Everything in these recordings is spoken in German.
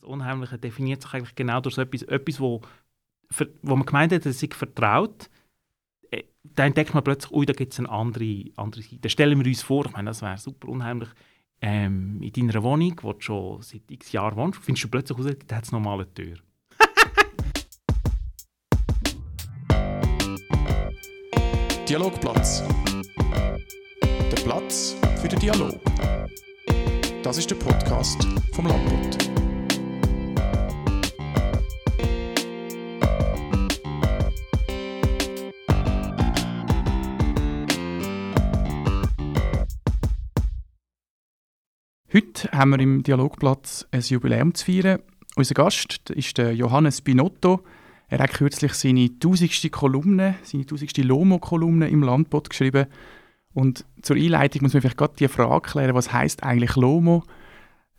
Das Unheimliche definiert sich eigentlich genau durch so etwas, etwas wo, wo man gemeint hat, es sei vertraut. Äh, da entdeckt man plötzlich, ui, da gibt es eine andere, andere Seite. Stellen wir uns vor, ich meine, das wäre super unheimlich, ähm, in deiner Wohnung, wo du schon seit x Jahren wohnst, findest du plötzlich raus, da hat es nochmal eine Tür. Dialogplatz. Der Platz für den Dialog. Das ist der Podcast vom Landbund. Heute haben wir im Dialogplatz ein Jubiläum zu feiern. Unser Gast ist Johannes Binotto. Er hat kürzlich seine tausendste Kolumne, seine tausendste Lomo-Kolumne im Landbot geschrieben. Und zur Einleitung muss man vielleicht gerade die Frage klären, was heißt eigentlich Lomo?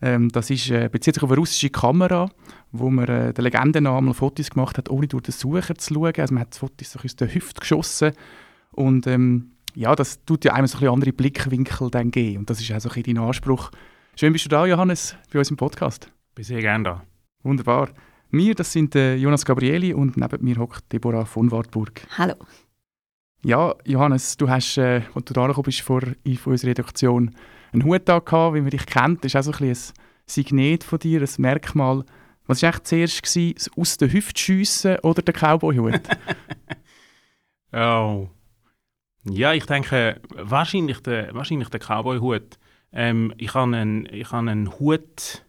Ähm, das ist, äh, bezieht sich auf eine russische Kamera, wo man äh, der Legende nach mal Fotos gemacht hat, ohne durch den Sucher zu schauen. Also man hat die Fotos so aus der Hüfte geschossen. Und ähm, ja, das tut ja einem so ein andere Blickwinkel dann geben. Und das ist auch so ein bisschen dein Anspruch. Schön bist du da, Johannes, bei uns im Podcast. Bin sehr gerne da. Wunderbar. Wir, das sind äh, Jonas Gabrieli und neben mir hockt Deborah von Wartburg. Hallo. Ja, Johannes, du hast, äh, als du da bist vor, in unserer Redaktion, einen Hut da gehabt, wie man dich kennt. Das ist auch so ein, ein Signet von dir, ein Merkmal. Was war eigentlich zuerst? Gewesen? Das aus der Hüfte schiessen oder der Cowboy-Hut? oh. Ja, ich denke, wahrscheinlich der, wahrscheinlich der Cowboy-Hut. Ähm, ich habe einen, hab einen Hut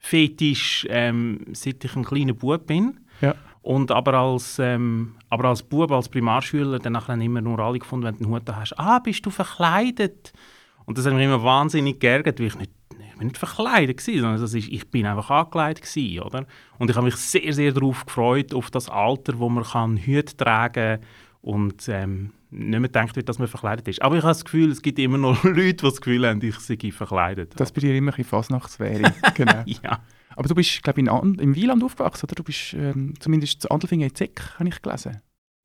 Fetisch, ähm, seit ich ein kleiner Bub bin. Ja. Und aber als, ähm, aber als Bub, als Primarschüler, dann haben immer nur alle gefunden, wenn du einen Hut hast, ah, bist du verkleidet? Und das hat mich immer wahnsinnig geärgert, weil ich nicht, ich bin nicht verkleidet war, sondern das ist, ich bin einfach angekleidet gewesen, oder? Und ich habe mich sehr, sehr darauf gefreut, auf das Alter, wo man kann Hüte tragen und ähm, nicht mehr gedacht wird, dass man verkleidet ist. Aber ich habe das Gefühl, es gibt immer noch Leute, die das Gefühl haben, ich sei verkleidet. Das bei dir immer ein Fasnachtsferien, genau. ja. Aber du bist, glaube ich, in, im Wieland aufgewachsen, oder? Du bist ähm, zumindest zu Andelfingen in Zeck, habe ich gelesen.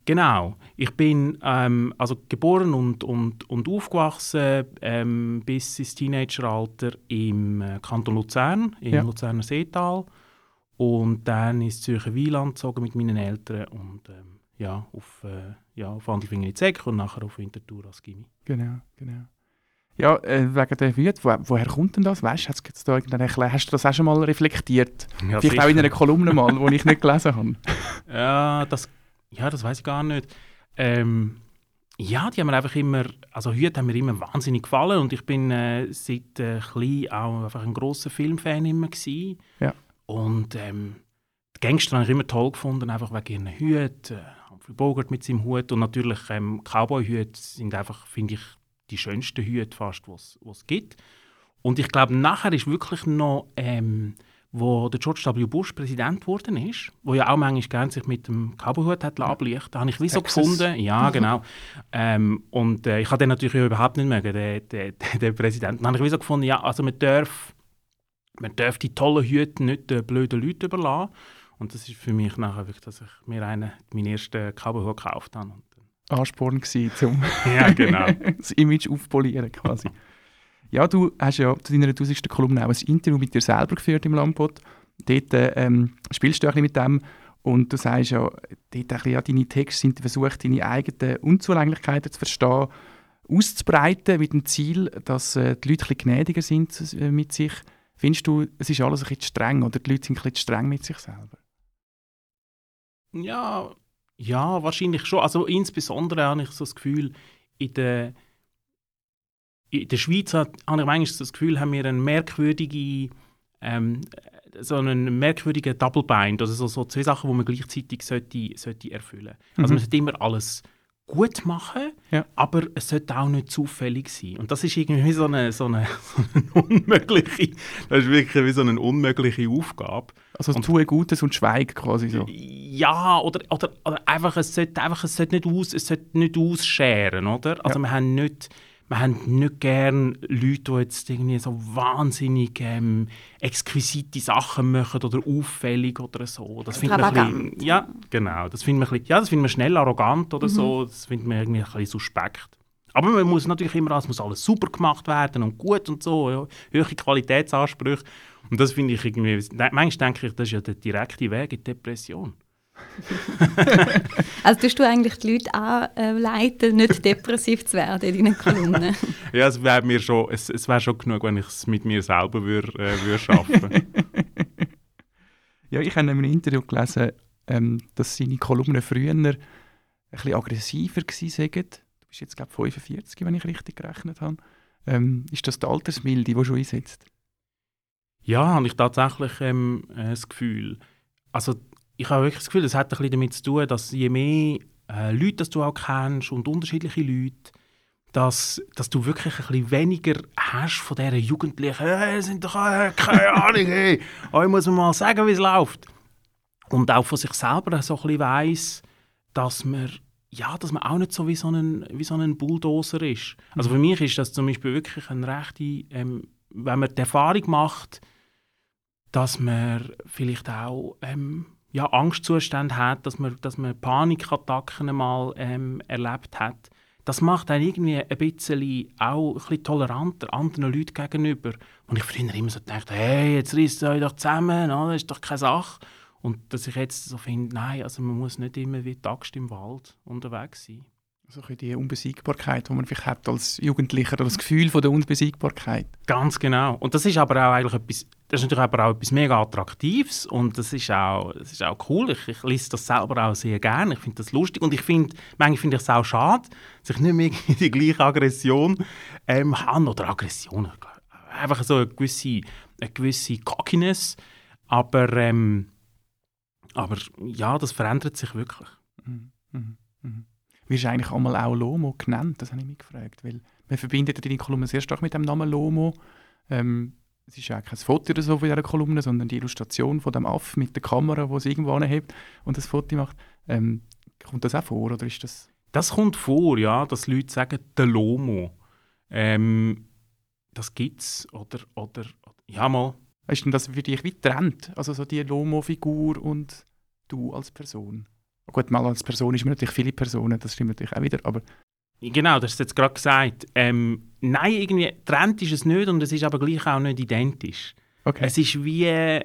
Genau. Ich bin ähm, also geboren und, und, und aufgewachsen ähm, bis ins Teenageralter im äh, Kanton Luzern, im ja. Luzerner Seetal. Und dann ins Zürcher Wieland gezogen mit meinen Eltern und ähm, ja, auf, äh, ja, auf Andelfingen in Zeck und nachher auf Winterthur als Gimmi. Genau, genau. Ja, äh, wegen der Wüte, wo, woher kommt denn das? Weißt, hat's da hast du das auch schon mal reflektiert? Ja, Vielleicht sicher. auch in einer Kolumne mal, die ich nicht gelesen habe. Ja, das, ja, das weiß ich gar nicht. Ähm, ja, die haben mir einfach immer, also Hüte haben mir immer wahnsinnig gefallen und ich bin äh, seit äh, klein auch einfach ein grosser Filmfan immer gewesen. Ja. Und ähm, die Gangster habe ich immer toll gefunden, einfach wegen ihren Hüten. Äh, Bogart mit seinem Hut und natürlich ähm, Cowboy-Hüte sind einfach, finde ich, die schönsten Hüte fast, was es gibt. Und ich glaube, nachher ist wirklich noch, ähm, wo der George W. Bush Präsident geworden ist, wo ja auch manchmal gerne sich mit dem Cowboyhut hat ablichten, da habe ich wie so gefunden, ja genau. ähm, und äh, ich habe den natürlich überhaupt nicht mögen, den, den, den Präsidenten. Dann habe ich wie so gefunden, ja, also man darf, man darf die tollen Hüte nicht den blöden Leuten überlassen. Und das ist für mich nachher wirklich, dass ich mir einen, meinen ersten Cowboyhut gekauft habe. Ansporn gewesen, um ja, genau. das Image aufpolieren quasi. Ja, du hast ja zu deiner tausendsten Kolumne auch ein Interview mit dir selber geführt im Lampot. Dort ähm, spielst du ein bisschen mit dem und du sagst ja, dort ein bisschen, ja, deine Texte sind versucht, deine eigenen Unzulänglichkeiten zu verstehen, auszubreiten mit dem Ziel, dass äh, die Leute ein bisschen gnädiger sind äh, mit sich. Findest du, es ist alles ein bisschen streng oder die Leute sind ein bisschen streng mit sich selber? Ja, ja, wahrscheinlich schon. Also insbesondere habe ich so das Gefühl, in der, in der Schweiz habe ich manchmal so das Gefühl, haben wir eine merkwürdige, ähm, so einen merkwürdigen Double Bind, also so, so zwei Sachen, die man gleichzeitig sollte, sollte erfüllen. Also mhm. Also man sollte immer alles gut machen, ja. aber es sollte auch nicht zufällig sein. Und das ist irgendwie so eine, so eine, so eine unmögliche, das ist wirklich wie so eine unmögliche Aufgabe. Also und, tue Gutes und schweige quasi so. Ja, oder, oder, oder einfach, es sollte, einfach, es sollte nicht, aus, es sollte nicht ausscheren, oder? Also ja. wir haben nicht wir haben nicht gerne Leute, die jetzt irgendwie so wahnsinnig ähm, exquisite Sachen machen oder auffällig oder so. Das findet man ein bisschen, ja, genau. Das findet man, ja, das findet man schnell arrogant oder mhm. so. Das findet man irgendwie ein bisschen suspekt. Aber man muss natürlich immer, es muss alles super gemacht werden und gut und so, ja, hohe Qualitätsansprüche. Und das finde ich irgendwie, manchmal denke ich, das ist ja der direkte Weg in die Depression. also tust du eigentlich die Leute anleiten, nicht depressiv zu werden in deinen Kolumnen? ja, es wäre mir schon, es, es wär schon genug, wenn ich es mit mir selber würde äh, würd schaffen. ja, ich habe in einem Interview gelesen, ähm, dass seine Kolumnen früher ein bisschen aggressiver waren. Du bist jetzt, glaube ich, 45, wenn ich richtig gerechnet habe. Ähm, ist das die Altersmilde, die schon einsetzt? Ja, habe ich tatsächlich ähm, äh, das Gefühl. Also ich habe wirklich das Gefühl, das hat ein bisschen damit zu tun, dass je mehr äh, Leute das du auch kennst und unterschiedliche Leute, dass, dass du wirklich ein bisschen weniger hast von diesen Jugendlichen, hey, sind doch äh, keine Ahnung, hey, euch muss man mal sagen, wie es läuft. Und auch von sich selber so ein bisschen weiss, dass man, ja, dass man auch nicht so wie so ein, wie so ein Bulldozer ist. Also für mich ist das zum Beispiel wirklich eine rechte, ähm, wenn man die Erfahrung macht, dass man vielleicht auch ähm, ja, Angstzustände hat, dass man, dass man Panikattacken mal ähm, erlebt hat. Das macht einen irgendwie ein bisschen auch ein bisschen toleranter anderen Leuten gegenüber. Und ich früher immer so dachte, hey, jetzt reißt euch doch zusammen, das ist doch keine Sache. Und dass ich jetzt so finde, nein, also man muss nicht immer wie die Axt im Wald unterwegs sein. Also die Unbesiegbarkeit, die man vielleicht hat als Jugendlicher, das Gefühl von der Unbesiegbarkeit. Ganz genau. Und das ist aber auch eigentlich etwas, das ist natürlich aber auch etwas mega Attraktives und das ist auch, das ist auch cool. Ich, ich lese das selber auch sehr gerne. Ich finde das lustig und ich finde, manchmal finde ich es auch schade, dass ich nicht mehr die gleiche Aggression ähm, habe oder Aggression, einfach so eine gewisse, eine gewisse Cockiness, aber, ähm, aber ja, das verändert sich wirklich. Mhm. Mhm. Mhm wirst du eigentlich einmal auch Lomo genannt? Das habe ich mich gefragt. Weil man verbindet deine Kolumne sehr stark mit dem Namen Lomo. Ähm, es ist ja kein Foto oder so von dieser Kolumne, sondern die Illustration von dem Aff mit der Kamera, wo es irgendwo anhebt und das Foto macht. Ähm, kommt das auch vor oder ist das... Das kommt vor, ja, dass Leute sagen, der Lomo. Ähm, das es. Oder, oder, ja mal. Ist denn das für dich wie trennt? Also so die Lomo-Figur und du als Person? Gut, mal als Person ist man natürlich viele Personen, das stimmt natürlich auch wieder, aber... Genau, das hast du jetzt gerade gesagt. Ähm, nein, irgendwie trennt ist es nicht und es ist aber gleich auch nicht identisch. Okay. Es ist wie,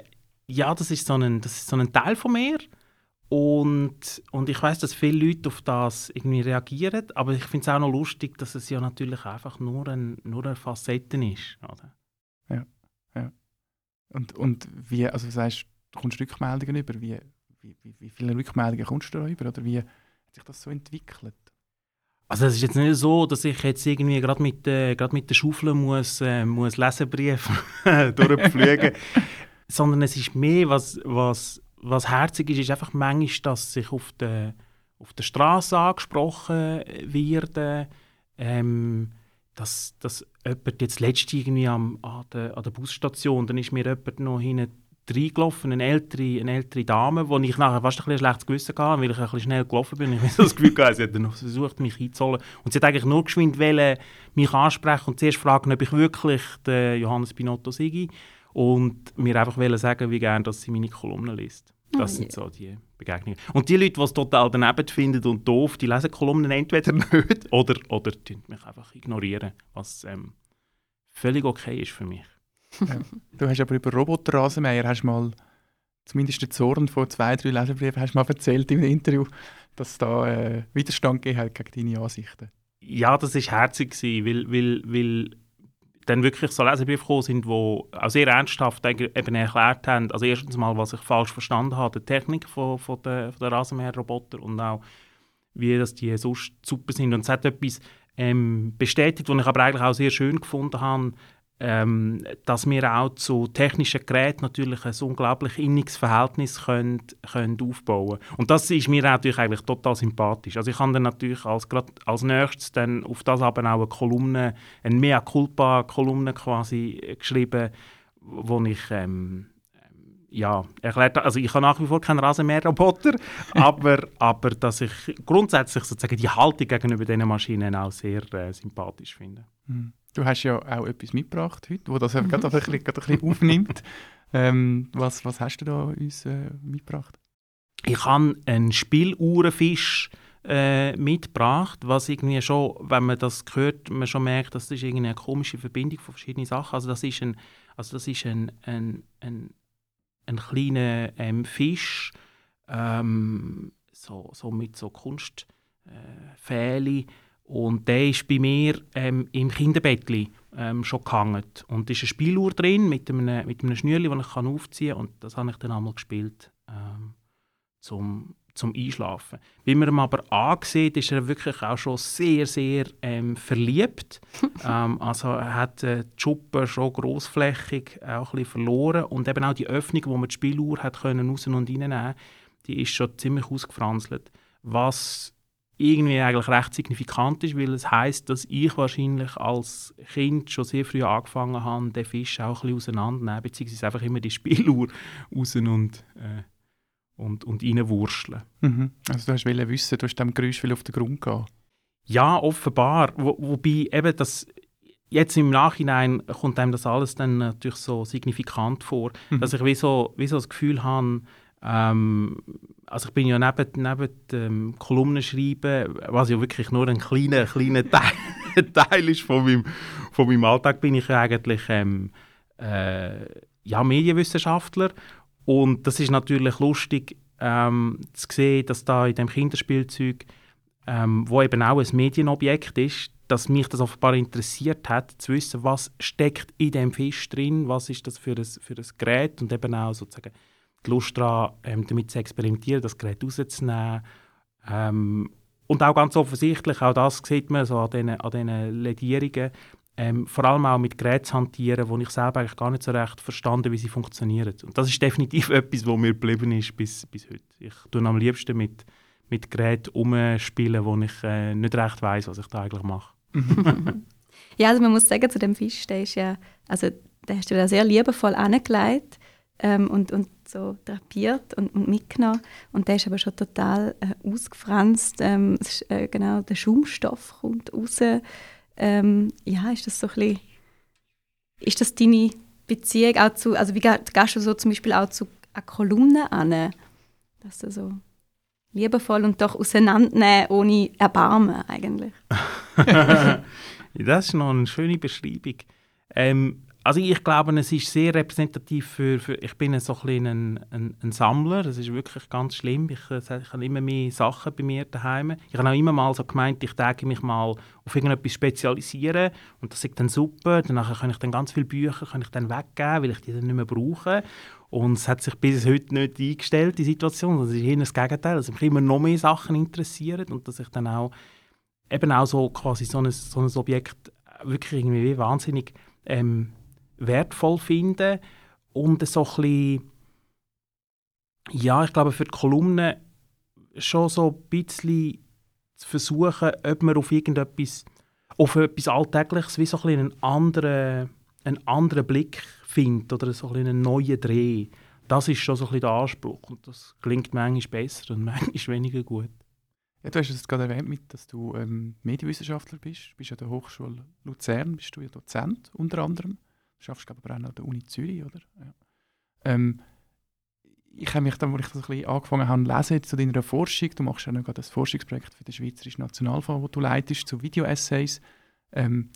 ja, das ist so ein, das ist so ein Teil von mir und, und ich weiß, dass viele Leute auf das irgendwie reagieren, aber ich finde es auch noch lustig, dass es ja natürlich einfach nur, ein, nur eine Facette ist. Oder? Ja, ja. Und, und wie, also du sagst, du kommst Rückmeldungen über, wie, wie, wie, wie viele Rückmeldungen kommst du darüber oder wie hat sich das so entwickelt? Also es ist jetzt nicht so, dass ich jetzt irgendwie gerade mit, äh, mit der Schaufel muss, äh, muss Leserbrief durchpflügen, sondern es ist mehr, was, was, was herzig ist, ist einfach manchmal, dass sich auf der, auf der Straße angesprochen wird, ähm, dass, dass jemand jetzt letztens irgendwie am, an, der, an der Busstation, dann ist mir jemand noch hinten reingelaufen, eine ältere, eine ältere Dame, wo ich nachher fast ein, bisschen schlechtes Gewissen hatte, weil ich ein bisschen schnell gelaufen bin. Ich habe das Gefühl gehabt, sie hat noch versucht, mich einzuholen. Und sie hat eigentlich nur geschwind wollen, mich ansprechen und zuerst fragen, ob ich wirklich den Johannes Pinotto sei und mir einfach wollen sagen, wie gerne dass sie meine Kolumnen liest. Das oh, sind so die Begegnungen. Und die Leute, die es total daneben finden und doof, die lesen Kolumnen entweder nicht oder, oder mich einfach ignorieren, was ähm, völlig okay ist für mich. Ja. Du hast aber über Roboterrasenmäher hast mal zumindest den Zorn von zwei, drei Leserbriefen hast mal erzählt im Interview, dass es da äh, Widerstand gegeben gegen deine Ansichten. Ja, das war herzig, weil, weil, weil dann wirklich so Leserbriefe gekommen sind, die auch sehr ernsthaft eben erklärt haben, also erstens mal, was ich falsch verstanden habe, die Technik von, von der, von der Rasenmäherroboter und auch, wie das die sonst super sind. Und es hat etwas ähm, bestätigt, was ich aber eigentlich auch sehr schön gefunden habe, ähm, dass wir auch zu technischen Geräten natürlich ein unglaublich inniges Verhältnis können, können aufbauen können. Und das ist mir natürlich eigentlich total sympathisch. Also ich habe dann natürlich als, als nächstes dann auf das aber auch eine Kolumne, eine mea culpa Kolumne quasi geschrieben, wo ich ähm, ja, erklärt, also ich habe nach wie vor keinen Rasenmäherroboter, aber, aber dass ich grundsätzlich sozusagen die Haltung gegenüber diesen Maschinen auch sehr äh, sympathisch finde. Mhm. Du hast ja auch etwas mitgebracht heute, wo das gerade ein bisschen, ein bisschen aufnimmt. Ähm, was, was hast du da uns äh, mitgebracht? Ich habe einen Spieluhrenfisch äh, mitgebracht, was irgendwie schon, wenn man das hört, man schon merkt, dass das ist eine komische Verbindung von verschiedenen Sachen. Also das ist ein, also das ist ein, ein, ein, ein kleiner ähm, Fisch, ähm, so, so mit so Kunstfähli. Äh, und der ist bei mir ähm, im Kinderbettli ähm, schon gehangen. Und da ist eine Spieluhr drin mit einem, mit einem Schnürli, das ich kann aufziehen kann. Und das habe ich dann einmal gespielt ähm, zum, zum Einschlafen. Wie man ihm aber ansieht, ist er wirklich auch schon sehr, sehr ähm, verliebt. ähm, also er hat äh, die Schuppen schon grossflächig auch ein bisschen verloren. Und eben auch die Öffnung, wo man die Spieluhr hat können raus und reinnehmen die ist schon ziemlich ausgefranselt. Was irgendwie eigentlich recht signifikant ist, weil es heißt, dass ich wahrscheinlich als Kind schon sehr früh angefangen habe, den Fisch auch ein bisschen auseinanderzunehmen, beziehungsweise einfach immer die Spieluhr raus und, äh, und, und reinwurschteln. Mhm. Also du hast wissen, du hast dem Geräusch auf den Grund gehen. Ja, offenbar. Wo, wobei eben das jetzt im Nachhinein kommt einem das alles dann natürlich so signifikant vor, mhm. dass ich wie so, wie so das Gefühl habe, ähm, also ich bin ja neben, neben dem Kolumnenschreiben, was ja wirklich nur ein kleiner, kleiner Teil, Teil ist von meinem, von meinem Alltag, bin ich eigentlich ähm, äh, ja, Medienwissenschaftler. Und das ist natürlich lustig ähm, zu sehen, dass da in dem Kinderspielzeug, ähm, wo eben auch ein Medienobjekt ist, dass mich das offenbar interessiert hat, zu wissen, was steckt in dem Fisch drin, was ist das für ein, für ein Gerät und eben auch sozusagen die Lust daran, ähm, damit zu experimentieren, das Gerät rauszunehmen. Ähm, und auch ganz offensichtlich, auch das sieht man so an diesen, Ledierungen, ähm, vor allem auch mit Geräten zu hantieren, wo ich selber eigentlich gar nicht so recht verstanden wie sie funktionieren. Und das ist definitiv etwas, was mir geblieben ist bis, bis heute. Ich tue am liebsten mit, mit Geräten umspielen, wo ich äh, nicht recht weiß, was ich da eigentlich mache. ja, also man muss sagen, zu dem Fisch, der ist ja, also der hast du da sehr liebevoll angelegt ähm, und, und so drapiert und, und, mitgenommen. Und der ist aber schon total äh, ausgefranst. Ähm, ist, äh, genau, der Schaumstoff kommt raus. Ähm, ja, ist das so ein bisschen, ist das deine Beziehung auch zu, also wie gehst du so zum Beispiel auch zu Kolumnen an? Dass du so liebevoll und doch auseinandernehmen ohne Erbarmen eigentlich. das ist noch eine schöne Beschreibung. Ähm, also ich glaube, es ist sehr repräsentativ für, für ich bin so ein, ein, ein, Sammler, das ist wirklich ganz schlimm. Ich, äh, ich habe immer mehr Sachen bei mir daheim. Ich habe auch immer mal so gemeint, ich denke mich mal auf irgendetwas spezialisieren und das ist dann super. Danach kann ich dann ganz viele Bücher kann ich dann weggeben, weil ich die dann nicht mehr brauche. Und es hat sich bis heute nicht eingestellt, die Situation. Das ist eher das Gegenteil, dass mich immer noch mehr Sachen interessieren und dass ich dann auch eben auch so quasi so ein, so ein Objekt wirklich irgendwie wahnsinnig ähm, wertvoll finde und so ein ja, ich glaube für die Kolumne schon so ein bisschen zu versuchen, ob man auf irgendetwas, auf etwas Alltägliches wie so ein einen anderen, einen anderen Blick findet oder so ein einen neuen Dreh. Das ist schon so ein der Anspruch und das klingt manchmal besser und manchmal weniger gut. Ja, du hast es gerade erwähnt, dass du ähm, Medienwissenschaftler bist. Du bist an der Hochschule Luzern, bist du ja Dozent unter anderem. Schaffst, glaube aber auch an der Uni Zürich, oder? Ja. Ähm, ich habe mich dann, als ich das ein bisschen angefangen habe lesen zu deiner Forschung, du machst ja noch das Forschungsprojekt für den Schweizerischen Nationalfonds, das du leitest, zu Video-Essays, ähm,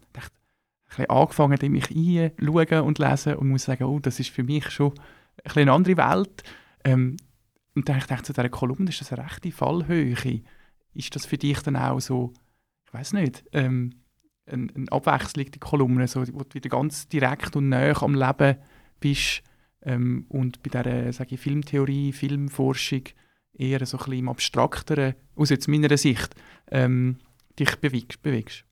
ich ein angefangen, in mich einzuschauen und lesen und muss sagen, oh, das ist für mich schon ein eine andere Welt. Ähm, und dann dachte ich zu dieser Kolumne, ist das eine rechte Fallhöhe? Ist das für dich dann auch so, ich weiß nicht, ähm, eine, eine Abwechslung, Kolumne, so, wo du wieder ganz direkt und näher am Leben bist ähm, und bei dieser sage ich, Filmtheorie, Filmforschung eher so ein bisschen im Abstrakteren, aus jetzt meiner Sicht, ähm, dich bewegst, bewegst.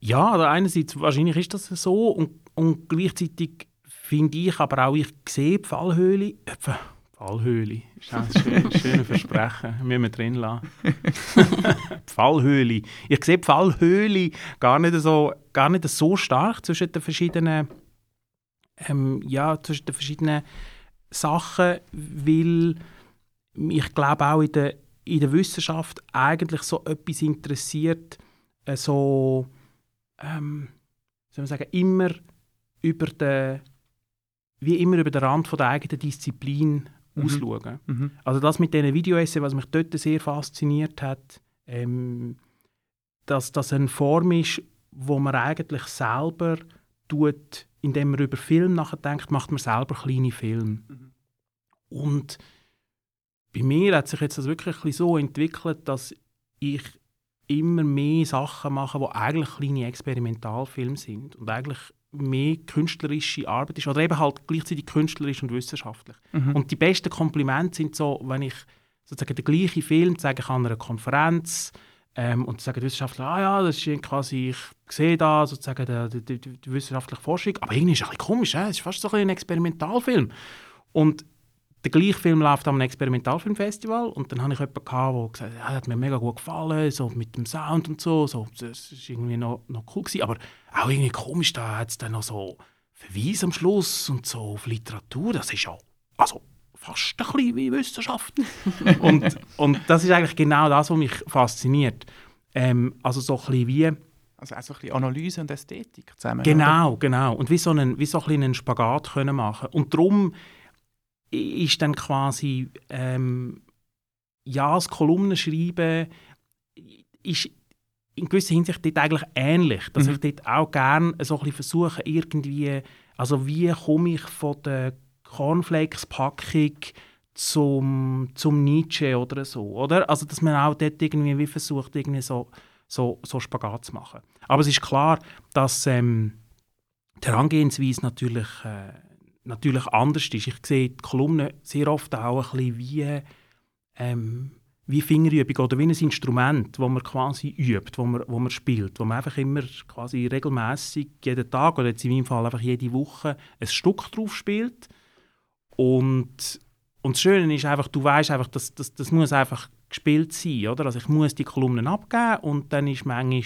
Ja, also einerseits wahrscheinlich ist das so und, und gleichzeitig finde ich aber auch, ich sehe die Fallhöhle, Fallhöhle. Das ist ein schönes Versprechen. Müssen wir drin lassen. Fallhöhle. Ich sehe die Fallhöhle gar nicht so, gar nicht so stark zwischen den verschiedenen, ähm, ja, zwischen den verschiedenen Sachen, weil ich glaube auch in der, in der Wissenschaft eigentlich so etwas interessiert, äh, so, ähm, soll man sagen, immer über den, wie immer über den Rand von der eigenen Disziplin mhm. ausschauen. Mhm. Also das mit diesen Videoessays, was mich dort sehr fasziniert hat, ähm, dass das eine Form ist, wo man eigentlich selber tut, indem man über Film nachdenkt, macht man selber kleine Filme. Mhm. Und bei mir hat sich jetzt das wirklich so entwickelt, dass ich immer mehr Sachen mache, die eigentlich kleine Experimentalfilme sind und eigentlich mehr künstlerische Arbeit ist oder eben halt gleichzeitig künstlerisch und wissenschaftlich. Mhm. Und die besten Komplimente sind so, wenn ich sozusagen den gleichen Film zeige ich an einer Konferenz ähm, und sagen die Wissenschaftler, ah ja, das ist quasi, ich sehe da sozusagen die, die, die, die wissenschaftliche Forschung, aber irgendwie ist es ein bisschen komisch, es ist fast so ein, ein Experimentalfilm. Und der gleiche Film läuft am Experimentalfilmfestival und dann hatte ich jemanden, der gesagt hat, ja, hat mir mega gut gefallen, so mit dem Sound und so, so das war irgendwie noch, noch cool gewesen, aber auch irgendwie komisch, da hat es dann noch so Verweise am Schluss und so auf Literatur, das ist ja, also fast ein bisschen wie Wissenschaft. und, und das ist eigentlich genau das, was mich fasziniert. Ähm, also so ein bisschen wie... Also auch so ein bisschen Analyse und Ästhetik zusammen. Genau, oder? genau. Und wie so einen, wie so ein bisschen einen Spagat können machen. Und darum ist dann quasi ähm, ja, das Kolumnenschreiben ist in gewisser Hinsicht dort eigentlich ähnlich. Dass mhm. ich dort auch gerne so ein bisschen versuche, irgendwie, also wie komme ich von der Cornflakes-Packung zum, zum Nietzsche oder so, oder? Also, dass man auch dort irgendwie wie versucht, irgendwie so, so, so Spagat zu machen. Aber es ist klar, dass ähm, die Herangehensweise natürlich äh, natürlich anders ist. Ich sehe die Kolumne sehr oft auch ein wie, ähm, wie Fingerübung oder wie ein Instrument, das man quasi übt, wo man, wo man spielt, wo man einfach immer quasi regelmäßig jeden Tag oder jetzt in meinem Fall einfach jede Woche ein Stück drauf spielt und und das Schöne ist einfach, du weißt einfach, dass das, das muss einfach gespielt sein, oder? Also ich muss die Kolumnen abgeben und dann ist manchmal,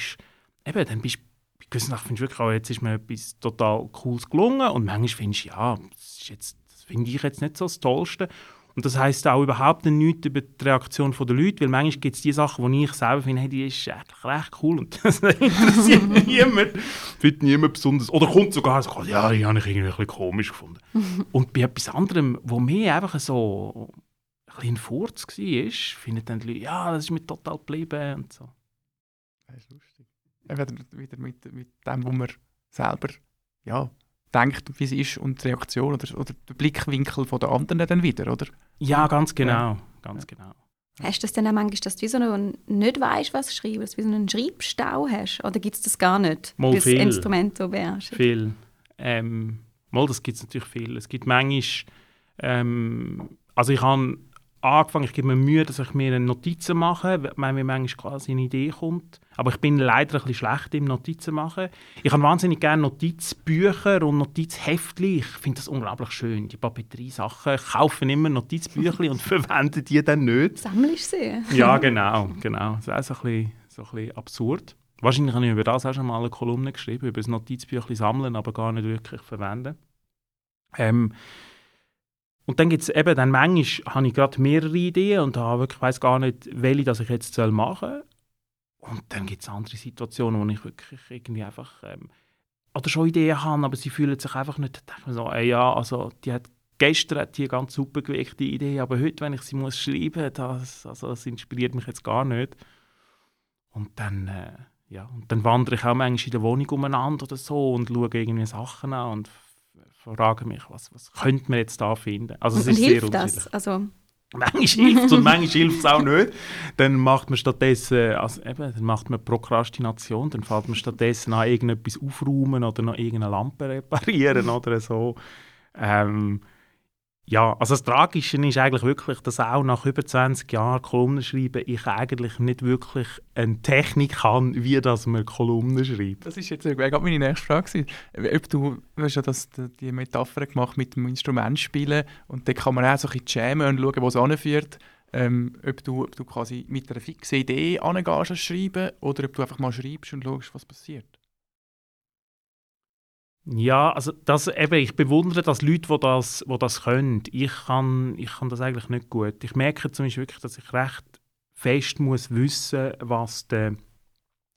eben, dann bist bei gewissen Sachen findest du wirklich, oh, jetzt ist mir etwas total Cooles gelungen und manchmal findest du, ja, das, das finde ich jetzt nicht so das Tollste. Und das heisst auch überhaupt nichts über die Reaktion der Leute, weil manchmal gibt es die Sachen, die ich selber finde, hey, die ist eigentlich recht cool und das interessiert niemand. Findet niemand besonders. Oder kommt sogar so, ja, die habe ich irgendwie ein bisschen komisch gefunden. und bei etwas anderem, wo mir einfach so ein bisschen ein Furz war, finden dann die Leute, ja, das ist mir total geblieben und so. Das ist lustig wieder, wieder mit, mit dem, wo man selber ja, denkt, wie es ist und die Reaktion oder, oder der Blickwinkel von der anderen dann wieder, oder? Ja, ganz genau. Ja. Ganz ja. genau. Hast du das dann auch manchmal, dass du wie so einen, nicht weißt, was du schreibst, wie so einen Schreibstau hast? Oder gibt es das gar nicht, mal das viel. Instrument so beherrschst? Viel. Ähm, mal, das gibt es natürlich viel. Es gibt manchmal, ähm, also ich habe angefangen, ich gebe mir Mühe, dass ich mir Notizen mache, wenn mir manchmal quasi eine Idee kommt. Aber ich bin leider ein bisschen schlecht im Notizen machen. Ich habe wahnsinnig gerne Notizbücher und Notizheftchen. Ich finde das unglaublich schön, die Papeterie-Sachen. Ich kaufe immer Notizbücher und verwende die dann nicht. Sammelst sie? ja, genau. genau. Das ist auch so ein, bisschen, so ein bisschen absurd. Wahrscheinlich habe ich über das auch schon mal eine Kolumne geschrieben, über das Notizbüchlein sammeln, aber gar nicht wirklich verwenden. Ähm, und dann gibt es eben, dann manchmal habe ich gerade mehrere Ideen und habe ich weiß gar nicht, welche das ich jetzt machen soll. Und dann gibt es andere Situationen, wo ich wirklich irgendwie einfach ähm, oder schon Ideen habe, aber sie fühlen sich einfach nicht. Da denke ich mir so, ey, ja, also die hat gestern hat die eine ganz super gewegte Idee, aber heute, wenn ich sie muss schreiben, das, also das inspiriert mich jetzt gar nicht. Und dann, äh, ja, und dann wandere ich auch manchmal in der Wohnung umeinander oder so und schaue irgendwie Sachen an und frage mich, was, was könnte man jetzt da finden? Also es ist sehr hilft das? Also Manchmal hilft es und manchmal hilft es auch nicht. Dann macht man stattdessen, also eben, dann macht man Prokrastination, dann fällt man stattdessen an irgendetwas aufräumen oder noch irgendeine Lampe reparieren oder so. Ähm, ja, also das Tragische ist eigentlich wirklich, dass auch nach über 20 Jahren Kolumnen schreiben ich eigentlich nicht wirklich eine Technik kann, wie das man Kolumnen schreibt. Das ist jetzt gerade meine nächste Frage. Ob du, hast ja das, die Metapher gemacht mit dem Instrument spielen und dann kann man auch so ein jammen und schauen, wo es anführt. Ähm, ob, du, ob du quasi mit einer fixen Idee angehst, schreiben oder ob du einfach mal schreibst und schaust, was passiert. Ja, also das, eben, ich bewundere das Leute, die das, die das können. Ich kann, ich kann das eigentlich nicht gut. Ich merke zum Beispiel wirklich, dass ich recht fest muss wissen, was der,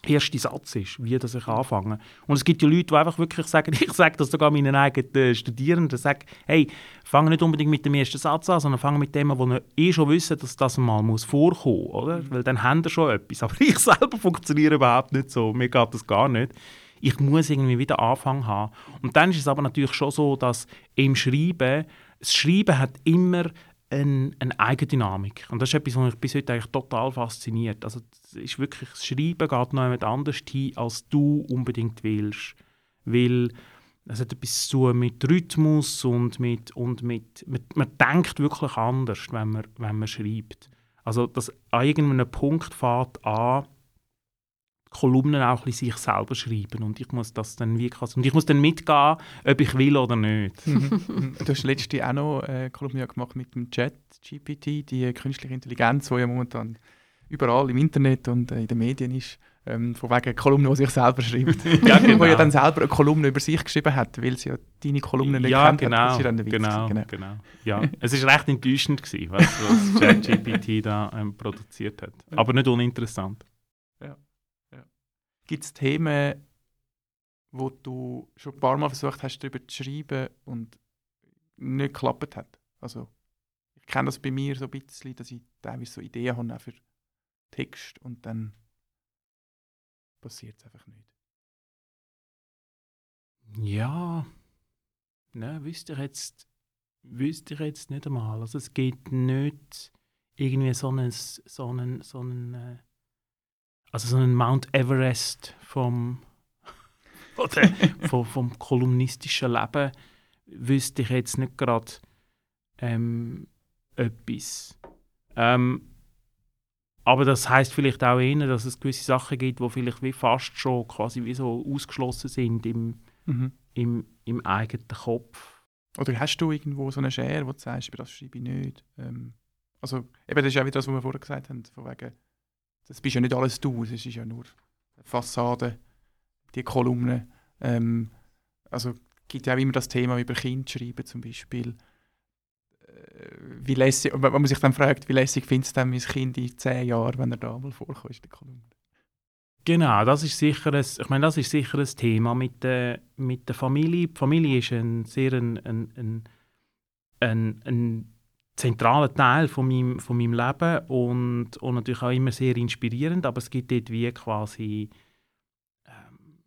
erste Satz ist, wie das ich anfange. Und es gibt ja Leute, die einfach wirklich sagen, ich sage das sogar meinen eigenen Studierenden, sage, hey, fange nicht unbedingt mit dem ersten Satz an, sondern fange mit dem wo ihr eh schon wissen, dass das mal muss vorkommen muss, oder? Mhm. Weil dann haben ihr schon etwas. Aber ich selber funktioniere überhaupt nicht so, mir geht das gar nicht. Ich muss irgendwie wieder Anfang haben. Und dann ist es aber natürlich schon so, dass im Schreiben, das Schreiben hat immer eine, eine Eigendynamik. Und das ist etwas, was mich bis heute eigentlich total fasziniert. Also es ist wirklich, das Schreiben geht noch jemand anders hin, als du unbedingt willst. Weil es hat etwas zu tun mit Rhythmus und mit, und mit, mit man denkt wirklich anders, wenn man, wenn man schreibt. Also dass an irgendeinem Punkt fährt an, Kolumnen auch ein sich selber schreiben und ich muss das dann wie und ich muss dann mitgehen, ob ich will oder nicht. Mhm. du hast letzte auch noch eine Kolumne gemacht mit dem Chat GPT, die künstliche Intelligenz, die ja momentan überall im Internet und in den Medien ist. Ähm, von wegen Kolumne, die sich selber schreibt. ja, genau. Wo ja dann selber eine Kolumne über sich geschrieben hat, weil sie ja deine Kolumne nicht ja, kennt genau, hat. Dann genau, genau, genau. Ja, es war recht enttäuschend, gewesen, was, was ChatGPT da ähm, produziert hat. Aber nicht uninteressant. Gibt es Themen, wo du schon ein paar Mal versucht hast, darüber zu schreiben und nicht geklappt hat? Also, ich kenne das bei mir so ein bisschen, dass ich teilweise so Ideen habe für Text und dann passiert es einfach nicht. Ja, ne, wüsste ich jetzt, wüsste ich jetzt nicht einmal. Also es geht nicht irgendwie so einen, so einen, so einen äh, also so ein Mount Everest vom, oder vom, vom kolumnistischen Leben wüsste ich jetzt nicht gerade ähm, etwas. Ähm, aber das heißt vielleicht auch eher, dass es gewisse Sachen gibt, die vielleicht wie fast schon quasi wie so ausgeschlossen sind im, mhm. im, im eigenen Kopf. Oder hast du irgendwo so eine Schere, wo du sagst, über das schreibe ich nicht? Ähm, also eben, das ist ja wieder das, was wir vorher gesagt haben, von wegen das bist ja nicht alles du, es ist ja nur Fassade, die Kolumnen. Ähm, also gibt ja auch immer das Thema über Kind schreiben zum Beispiel. Äh, wie lässig, wenn man sich dann fragt, wie lässig findest du dann mein Kind in zehn Jahren, wenn er da mal vorkommt in der Kolumne? Genau, das ist sicher ein, ich meine, das ist sicher ein Thema mit der, mit der Familie. Die Familie ist ein sehr ein, ein, ein, ein, ein zentraler Teil von meinem, von meinem Leben und, und natürlich auch immer sehr inspirierend, aber es gibt dort wie quasi ähm,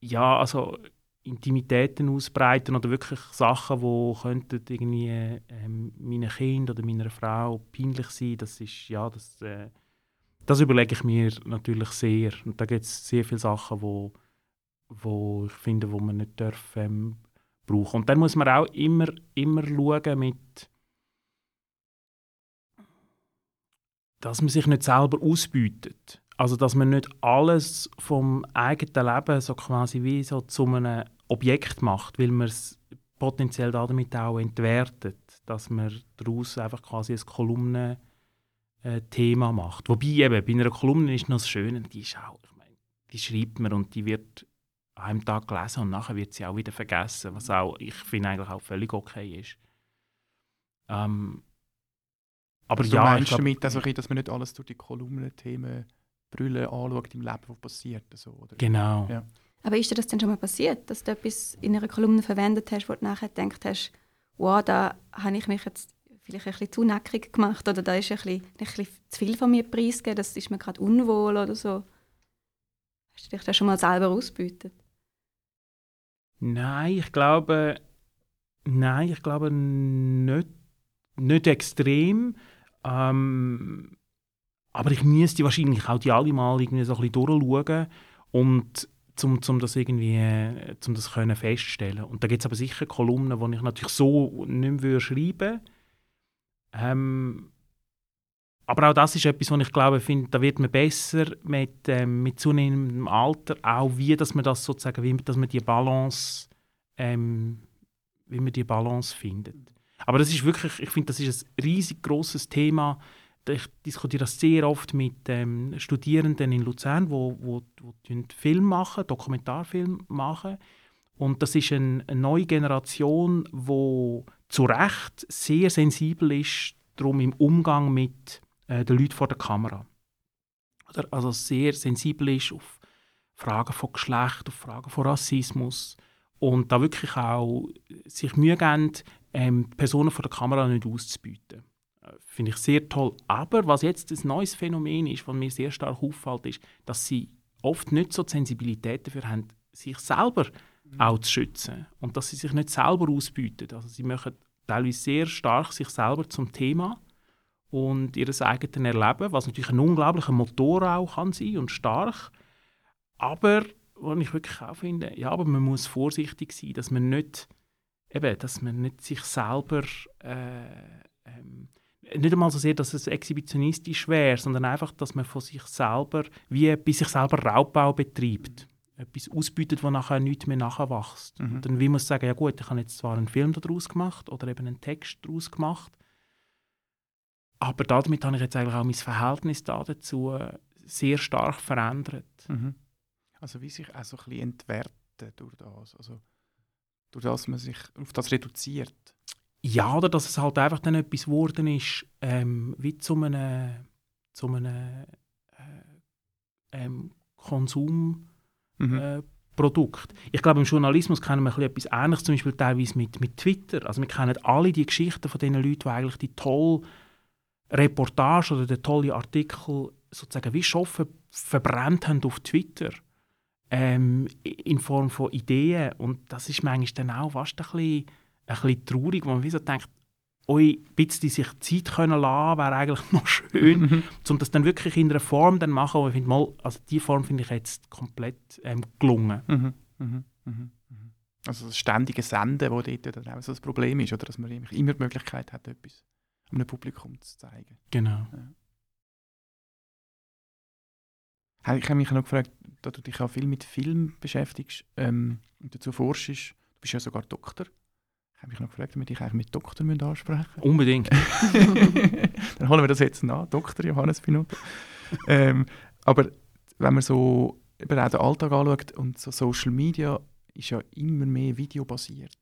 ja, also Intimitäten ausbreiten oder wirklich Sachen, die könnten irgendwie ähm, meinen Kind oder meiner Frau peinlich sein, das ist, ja, das, äh, das überlege ich mir natürlich sehr und da gibt es sehr viele Sachen, wo, wo ich finde, wo man nicht darf, ähm, brauchen. Und dann muss man auch immer, immer schauen mit dass man sich nicht selber ausbeutet. Also dass man nicht alles vom eigenen Leben so quasi wie so zu einem Objekt macht, weil man es potenziell damit auch entwertet, dass man daraus einfach quasi ein Kolumnen äh, macht. Wobei eben, bei einer Kolumne ist noch das Schöne, die ist auch, ich meine, die schreibt man und die wird an einem Tag gelesen und nachher wird sie auch wieder vergessen, was auch, ich finde eigentlich auch völlig okay ist. Ähm, aber also ja, du meinst glaub, damit also, dass man nicht alles durch die Kolumnen-Themen brüllen anschaut im Leben, was passiert. So, oder? Genau. Ja. Aber ist dir das denn schon mal passiert, dass du etwas in einer Kolumne verwendet hast, wo du nachher gedacht hast, wow, da habe ich mich jetzt vielleicht ein bisschen zu nackig gemacht oder da ist ein bisschen, ein bisschen zu viel von mir preisgegeben, das ist mir gerade unwohl oder so. Hast du dich da schon mal selber ausbeutet? Nein, ich glaube, nein, ich glaube nicht, nicht extrem. Ähm, aber ich müsste wahrscheinlich auch die alle mal irgendwie so ein bisschen durchschauen und um, um das irgendwie äh, um das können feststellen Und da gibt es aber sicher Kolumnen, die ich natürlich so nicht mehr schreiben ähm, aber auch das ist etwas, was ich glaube, finde, da wird man besser mit, ähm, mit zunehmendem Alter, auch wie, dass man das sozusagen, wie, dass man die Balance, ähm, wie man die Balance findet. Aber das ist wirklich, ich finde, das ist ein riesig großes Thema. Ich diskutiere das sehr oft mit ähm, Studierenden in Luzern, wo, wo, wo Film machen, Dokumentarfilm machen. Und das ist ein, eine neue Generation, wo zu Recht sehr sensibel ist, darum im Umgang mit äh, den Leuten vor der Kamera. oder, also sehr sensibel ist auf Fragen von Geschlecht, auf Fragen von Rassismus und da wirklich auch sich Mühe geben, ähm, Personen vor der Kamera nicht auszubieten. Äh, Finde ich sehr toll. Aber was jetzt ein neues Phänomen ist, was mir sehr stark auffällt, ist, dass sie oft nicht so die Sensibilität dafür haben, sich selber mhm. auch zu schützen und dass sie sich nicht selber ausbieten. Also sie machen teilweise sehr stark sich selber zum Thema und ihr eigenes Erleben, was natürlich ein unglaublicher Motor auch kann sein und stark. Aber, was ich wirklich auch finde, ja, aber man muss vorsichtig sein, dass man nicht, eben, dass man nicht sich selber äh, ähm, nicht einmal so sehr, dass es exhibitionistisch wäre, sondern einfach, dass man von sich selber, wie bei sich selber Raubbau betreibt. Etwas ausbietet, wo nachher nichts mehr nachwächst. Mhm. Und dann wie muss sagen, ja gut, ich habe jetzt zwar einen Film daraus gemacht oder eben einen Text daraus gemacht, aber damit habe ich jetzt eigentlich auch mein Verhältnis dazu äh, sehr stark verändert. Mhm. Also wie sich auch so ein bisschen entwerten durch das, also durch das man sich auf das reduziert. Ja, oder dass es halt einfach dann etwas geworden ist, ähm, wie zu einem, zu einem äh, ähm, Konsumprodukt. Mhm. Äh, ich glaube, im Journalismus kennen wir etwas Ähnliches, zum Beispiel teilweise mit, mit Twitter. Also wir kennen alle die Geschichten von den Leuten, die eigentlich die tolle Reportage oder den tollen Artikel sozusagen wie Schaffen verbrannt haben auf Twitter ähm, in Form von Ideen. Und das ist manchmal dann auch fast ein bisschen ein bisschen traurig, wo man wie so denkt, oi, ein bisschen sich Zeit können lassen, wäre eigentlich noch schön, mhm. um das dann wirklich in einer Form dann machen. Und ich finde mal, also die Form finde ich jetzt komplett ähm, gelungen. Mhm. Mhm. mhm. mhm. Also das ständige Senden, wo dort dann auch so das Problem ist, oder dass man immer die Möglichkeit hat, etwas einem Publikum zu zeigen. Genau. Ja. Ich habe mich noch gefragt, da du dich auch viel mit Film beschäftigst ähm, und dazu forschst, du bist ja sogar Doktor. Ich habe mich noch gefragt, ob wir dich eigentlich mit Doktor ansprechen müssen. Unbedingt. Dann holen wir das jetzt nach, Doktor Johannes Pinotto. ähm, aber wenn man so eben auch den Alltag anschaut und so Social Media ist ja immer mehr videobasiert.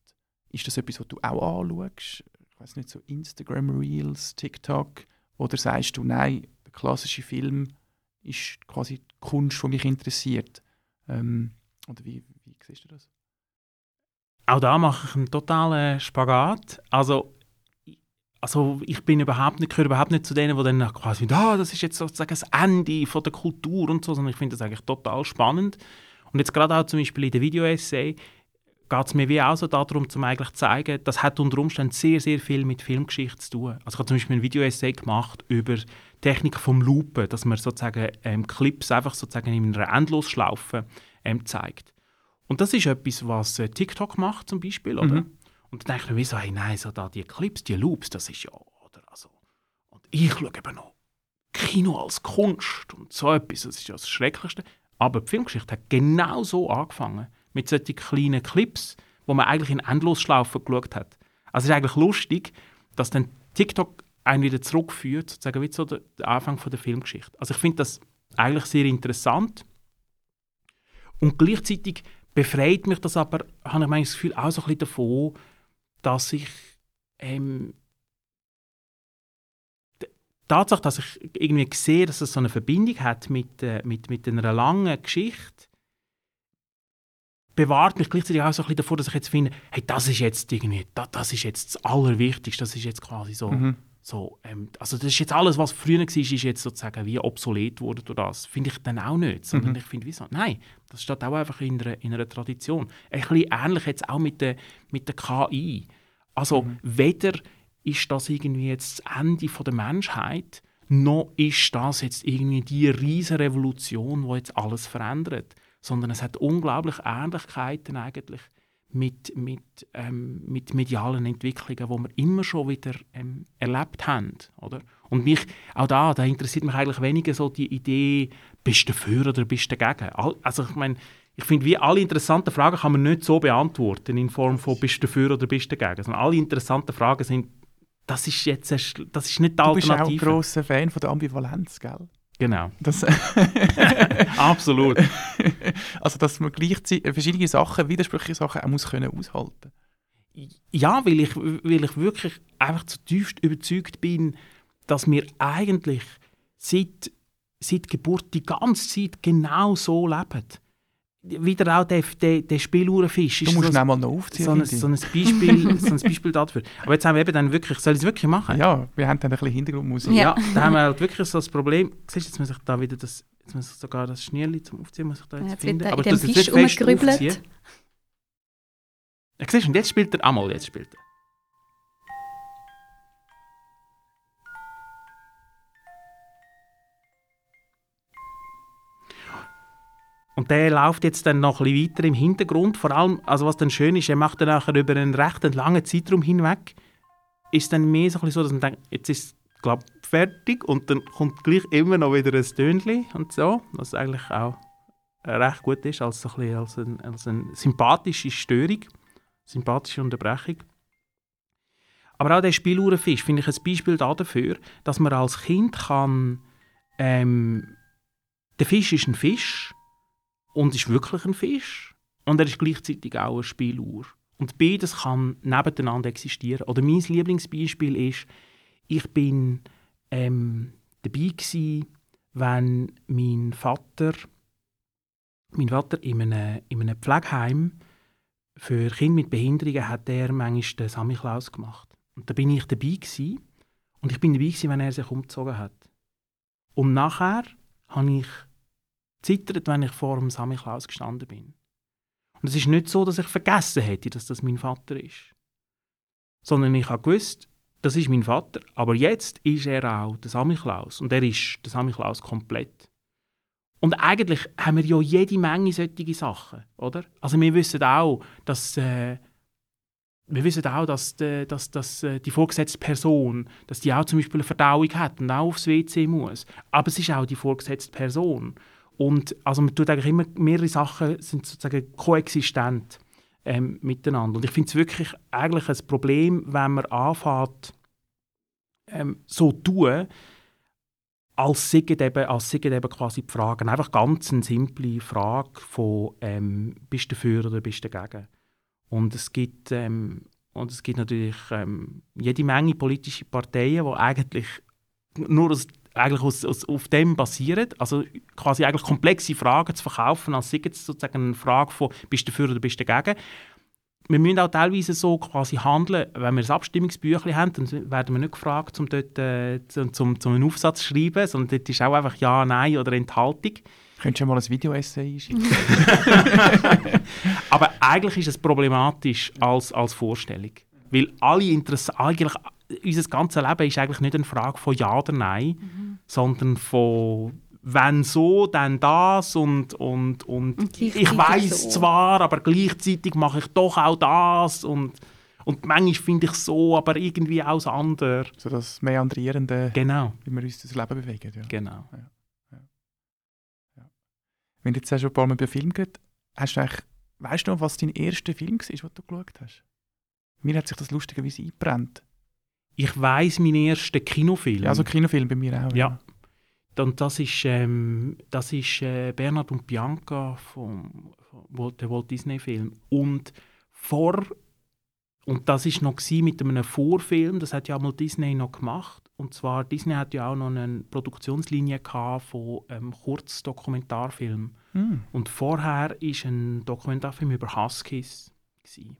Ist das etwas, was du auch anschaust? Ich weiß nicht, so Instagram Reels, TikTok? Oder sagst du, nein, der klassische Film ist quasi die Kunst, die mich interessiert? Ähm, oder wie, wie siehst du das? Auch da mache ich einen totalen Spagat. Also, also ich bin überhaupt nicht, gehöre überhaupt nicht zu denen, die dann quasi ah, das ist jetzt sozusagen das Ende von der Kultur und so, sondern ich finde das eigentlich total spannend. Und jetzt gerade auch zum Beispiel in der Video-Essay geht es mir wie auch so darum, zum zu zeigen, das hat unter Umständen sehr, sehr viel mit Filmgeschichte zu tun. Also ich habe zum Beispiel ein Video-Essay gemacht über Technik vom Lupen, dass man sozusagen ähm, Clips einfach sozusagen in einer Endlosschlaufe ähm, zeigt. Und das ist etwas, was äh, TikTok macht zum Beispiel, oder? Mhm. Und dann denke ich mir so, hey, nein, so da die Clips, die Loops, das ist ja, oder? Also, und ich schaue eben noch Kino als Kunst und so etwas, das ist ja das Schrecklichste. Aber die Filmgeschichte hat genau so angefangen, mit solchen kleinen Clips, wo man eigentlich in Endlosschlaufen geschaut hat. Also es ist eigentlich lustig, dass dann TikTok einen wieder zurückführt, sozusagen wie so der Anfang von der Filmgeschichte. Also ich finde das eigentlich sehr interessant und gleichzeitig befreit mich das aber, habe ich das Gefühl, auch so ein bisschen davon, dass ich ähm, die Tatsache, dass ich irgendwie sehe, dass es so eine Verbindung hat mit, äh, mit, mit einer langen Geschichte, bewahrt mich gleichzeitig auch so ein bisschen davor, dass ich jetzt finde, hey, das ist jetzt irgendwie, das, das ist jetzt das Allerwichtigste, das ist jetzt quasi so mhm. So, ähm, also das ist jetzt alles, was früher war, ist jetzt sozusagen wie obsolet wurde durch das. Finde ich dann auch nicht. Sondern mhm. ich finde, wieso? Nein, das steht auch einfach in einer, in einer Tradition. Ein bisschen ähnlich jetzt auch mit der, mit der KI. Also mhm. weder ist das irgendwie jetzt das Ende von der Menschheit, noch ist das jetzt irgendwie die riesige Revolution, die jetzt alles verändert. Sondern es hat unglaublich Ähnlichkeiten eigentlich mit, mit, ähm, mit medialen Entwicklungen, die wir immer schon wieder ähm, erlebt haben. Oder? Und mich, auch da, da interessiert mich eigentlich weniger so die Idee, bist du dafür oder bist du dagegen? Also ich meine, ich finde, wie alle interessanten Fragen kann man nicht so beantworten in Form von bist du dafür oder bist du dagegen. Sondern alle interessanten Fragen sind, das ist jetzt das ist nicht die Alternative. Du bist auch ein grosser Fan von der Ambivalenz, gell? Genau. Das Absolut. Also, dass man gleichzeitig verschiedene Sachen, widersprüchliche Sachen auch muss können aushalten Ja, weil ich, weil ich wirklich einfach zutiefst überzeugt bin, dass wir eigentlich seit seit Geburt die ganze Zeit genau so leben. Wieder auch der, der, der Spieluhrenfisch. Du musst so, ihn mal noch aufziehen. so, ein, so, ein Beispiel, so ein Beispiel dafür. Aber jetzt haben wir eben dann wirklich, soll ich es wirklich machen? Ja, wir haben dann ein bisschen Hintergrundmusik. Ja. Ja, da haben wir halt wirklich so das Problem. Siehst du, jetzt muss ich da wieder das, jetzt muss ich sogar das Schnürli zum Aufziehen, muss ich da jetzt, Ja, jetzt finden. wird da Aber Fisch jetzt nicht fest rumgerübelt. aufziehen. Ja, siehst du, und jetzt spielt er, einmal, jetzt spielt er. Und der läuft jetzt dann noch ein bisschen weiter im Hintergrund. Vor allem, also was dann schön ist, er macht dann nachher über einen recht langen Zeitraum hinweg, ist dann mehr so, ein bisschen so dass man denkt, jetzt ist es glaub, fertig und dann kommt gleich immer noch wieder ein Tönchen und so, was eigentlich auch recht gut ist, als, so ein als, ein, als eine sympathische Störung, sympathische Unterbrechung. Aber auch der Spieluhrenfisch finde ich ein Beispiel dafür, dass man als Kind kann, ähm, der Fisch ist ein Fisch und ist wirklich ein Fisch und er ist gleichzeitig auch eine Spieluhr. Und beides kann nebeneinander existieren. Oder mein Lieblingsbeispiel ist, ich bin ähm, dabei gsi, wenn mein Vater, mein Vater in einem, in einem Pflegeheim für Kinder mit Behinderungen hat er manchmal den Samichlaus gemacht. Und da bin ich dabei gsi und ich bin dabei gsi, wenn er sich umgezogen hat. Und nachher habe ich zittert, wenn ich vor dem Samichlaus gestanden bin. Und es ist nicht so, dass ich vergessen hätte, dass das mein Vater ist. Sondern ich habe gewusst, das ist mein Vater, aber jetzt ist er auch der Samichlaus. Und er ist der Samichlaus komplett. Und eigentlich haben wir ja jede Menge solche Sachen, oder? Also wir wissen auch, dass... Äh, wir wissen auch, dass, die, dass, dass äh, die vorgesetzte Person, dass die auch zum Beispiel eine Verdauung hat und auch aufs WC muss. Aber es ist auch die vorgesetzte Person. Und also man tut eigentlich immer, mehrere Sachen sind sozusagen koexistent ähm, miteinander. Und ich finde es wirklich eigentlich ein Problem, wenn man anfängt, ähm, so tun, als sei eben, als eben quasi die Frage, einfach ganz eine simple Frage von ähm, bist du dafür oder bist du dagegen? Und es gibt, ähm, und es gibt natürlich ähm, jede Menge politische Parteien, die eigentlich nur aus, eigentlich aus, aus, auf dem basieren, also quasi eigentlich komplexe Fragen zu verkaufen, als sei es sozusagen eine Frage von bist du dafür oder bist du dagegen? Wir müssen auch teilweise so quasi handeln, wenn wir ein Abstimmungsbüchlein haben, dann werden wir nicht gefragt, um dort äh, zum, zum, zum einen Aufsatz zu schreiben, sondern dort ist auch einfach Ja, Nein oder Enthaltung. Könntest du mal ein Video-Essay einschicken? Aber eigentlich ist es problematisch als, als Vorstellung. Weil alle Interess eigentlich, unser ganzes Leben ist eigentlich nicht eine Frage von Ja oder Nein, sondern von wenn so, dann das und, und, und, Und ich weiß so. zwar, aber gleichzeitig mache ich doch auch das und, und manchmal finde ich so, aber irgendwie auch das andere. so das Meandrierende, Genau, wie wir uns das Leben bewegen. Ja. genau. Wenn du jetzt schon ein paar Mal über Film geredet hast, du eigentlich, weißt du noch, was dein erster Film war, den du geschaut hast? Mir hat sich das lustigerweise eingebrannt. Ich weiß meinen ersten Kinofilm. Ja, also Kinofilm bei mir auch. Ja. Und das ist, ähm, das ist äh, Bernhard und Bianca vom, vom der Walt Disney Film. Und vor und das ist noch mit einem Vorfilm. Das hat ja mal Disney noch gemacht. Und zwar Disney hat ja auch noch eine Produktionslinie gehabt von ähm, Kurzdokumentarfilmen. Hm. Und vorher ist ein Dokumentarfilm über Huskies. Gsi.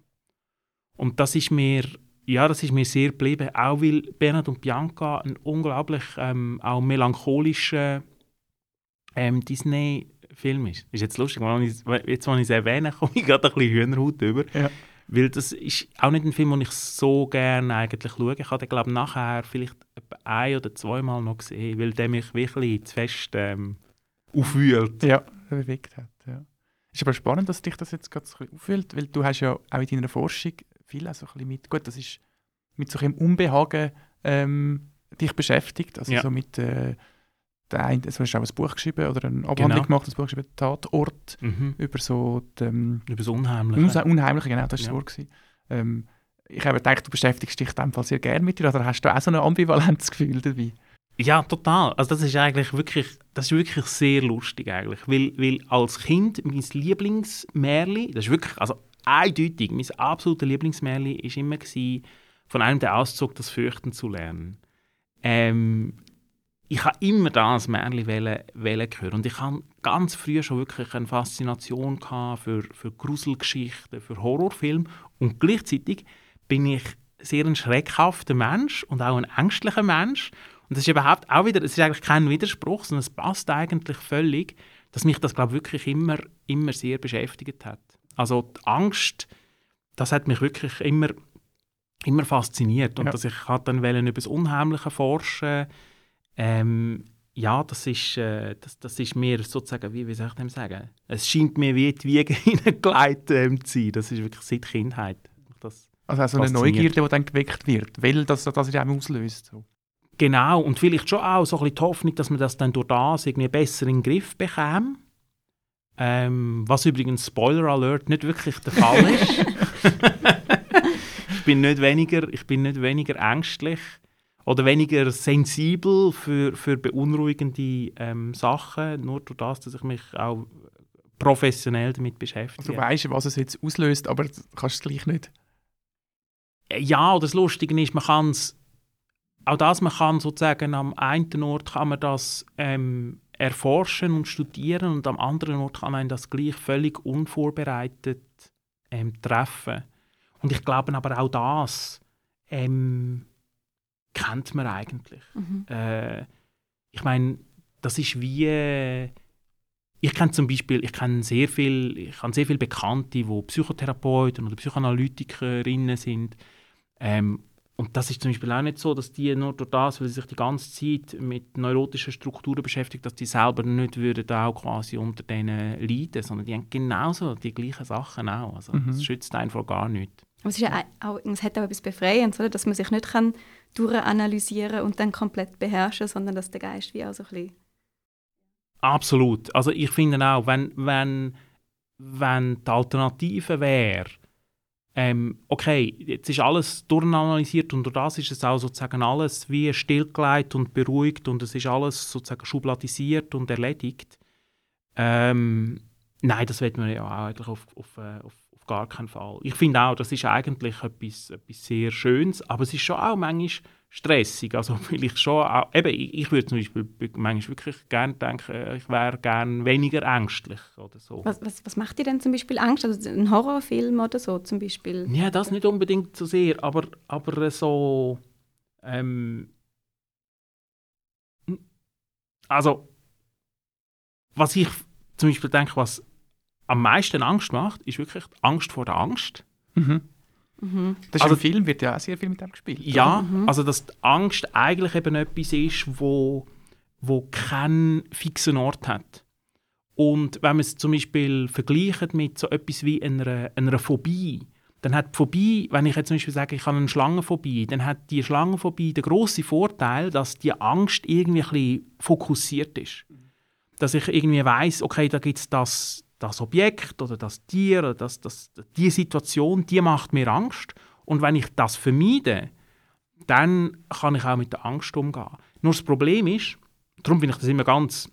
Und das ist mir, ja, das ist mir sehr geblieben, auch weil Bernhard und Bianca ein unglaublich ähm, auch melancholischer ähm, Disney-Film ist. Ist jetzt lustig, weil ich, jetzt, wenn ich es erwähne, komme ich gerade ein bisschen Hühnerhaut über. Ja. Weil das ist auch nicht ein Film, den ich so gerne eigentlich schaue. Ich habe den, glaube nachher vielleicht ein- oder zweimal noch gesehen, weil der mich wirklich zu fest ähm, aufwühlt. Ja, bewegt hat. Ja. Ist aber spannend, dass dich das jetzt gerade so auffällt, weil du hast ja auch in deiner Forschung viel auch so ein bisschen mit, gut, das ist mit so einem Unbehagen ähm, dich beschäftigt, also Ja. so mit äh, der ein, also hast du auch ein Buch geschrieben oder eine Abhandlung Genau. gemacht, ein Buch geschrieben, Tatort, Mhm. über so die, ähm, Über das Unheimliche. Unheimliche, genau, das war Ja. das Wort. gewesen. Ähm, ich habe gedacht, du beschäftigst dich in dem Fall sehr gerne mit dir, oder hast du auch so ein Ambivalenzgefühl dabei? Ja, total. Also das ist eigentlich wirklich, das ist wirklich sehr lustig eigentlich, weil, weil als Kind mein Lieblingsmärli, das ist wirklich, also eindeutig, mein absoluter Lieblingsmärli ist immer gewesen, von einem der Auszug das Fürchten zu lernen. Ähm, ich habe immer das Märchen wollen, wollen hören. Und ich hatte ganz früh schon wirklich eine Faszination für, für Gruselgeschichten, für Horrorfilme. Und gleichzeitig bin ich sehr ein schreckhafter Mensch und auch ein ängstlicher Mensch. Und das ist überhaupt auch wieder, es ist eigentlich kein Widerspruch, sondern es passt eigentlich völlig, dass mich das, glaube ich, wirklich immer, immer sehr beschäftigt hat. Also die Angst, das hat mich wirklich immer, immer fasziniert. Und Ja. dass ich halt dann über das Unheimliche forschen ähm, ja, das ist, äh, das, das ist mir sozusagen, wie, wie soll ich dem sagen? Es scheint mir wie die Wiege hineingelegt ähm, zu sein. Das ist wirklich seit Kindheit. Das, Also auch so eine. Neugierde, die dann geweckt wird, weil das, das in einem auslöst. So. Genau, und vielleicht schon auch so ein bisschen die Hoffnung, dass man das dann durch das irgendwie besser in den Griff bekäme. Ähm, was übrigens, Spoiler Alert, nicht wirklich der Fall ist. ich, bin nicht weniger, ich bin nicht weniger ängstlich oder weniger sensibel für, für beunruhigende ähm, Sachen, nur durch das, dass ich mich auch professionell damit beschäftige. Also du weißt, was es jetzt auslöst, aber du kannst es gleich nicht. Ja, oder das Lustige ist, man kann es, auch das, man kann sozusagen am einen Ort kann man das ähm, erforschen und studieren und am anderen Ort kann man das gleich völlig unvorbereitet ähm, treffen. Und ich glaube aber auch das ähm, kennt man eigentlich. Mhm. Äh, ich meine, das ist wie. äh, Ich kenne zum Beispiel, ich kenne sehr viel, ich habe sehr viele Bekannte, die Psychotherapeuten oder Psychoanalytikerinnen sind. Ähm, und das ist zum Beispiel auch nicht so, dass die nur durch das, weil sie sich die ganze Zeit mit neurotischen Strukturen beschäftigen, dass die selber nicht würden auch quasi unter denen leiden, sondern die haben genauso die gleichen Sachen auch. Also Mhm. das schützt einen vor gar nichts. Aber es, ist ja auch, es hat auch etwas Befreiendes, oder? dass man sich nicht kann durchanalysieren und dann komplett beherrschen sondern dass der Geist wie auch so ein bisschen... Absolut. Also ich finde auch, wenn, wenn, wenn die Alternative wäre, ähm, okay, jetzt ist alles durchanalysiert und durch das ist es auch sozusagen alles wie stillgelegt und beruhigt und es ist alles sozusagen schubladisiert und erledigt. Ähm, nein, das wird man ja auch eigentlich auf, auf, äh, auf, auf gar keinen Fall. Ich finde auch, das ist eigentlich etwas, etwas sehr Schönes, aber es ist schon auch manchmal stressig. Also weil ich schon auch, eben, ich, ich würde zum Beispiel manchmal wirklich gerne denken, äh, ich wäre gerne weniger ängstlich oder so. Was, was, was macht dir denn zum Beispiel Angst? Also ein Horrorfilm oder so zum Beispiel? Ja, das nicht unbedingt so sehr, aber, aber so. Ähm, also, was ich zum Beispiel denke, was am meisten Angst macht, ist wirklich die Angst vor der Angst. Mhm. Mhm. Das ist Also- im Film wird ja auch sehr viel mit dem gespielt. Ja, Mhm. also dass die Angst eigentlich eben etwas ist, wo, wo keinen fixen Ort hat. Und wenn man es zum Beispiel vergleicht mit so etwas wie einer, einer Phobie, dann hat die Phobie, wenn ich jetzt zum Beispiel sage, ich habe eine Schlangenphobie, dann hat die Schlangenphobie den grossen Vorteil, dass die Angst irgendwie ein bisschen fokussiert ist. Dass ich irgendwie weiß, okay, da gibt es das, das Objekt oder das Tier oder das, das, die Situation, die macht mir Angst. Und wenn ich das vermeide, dann kann ich auch mit der Angst umgehen. Nur das Problem ist, darum finde ich das immer ganz,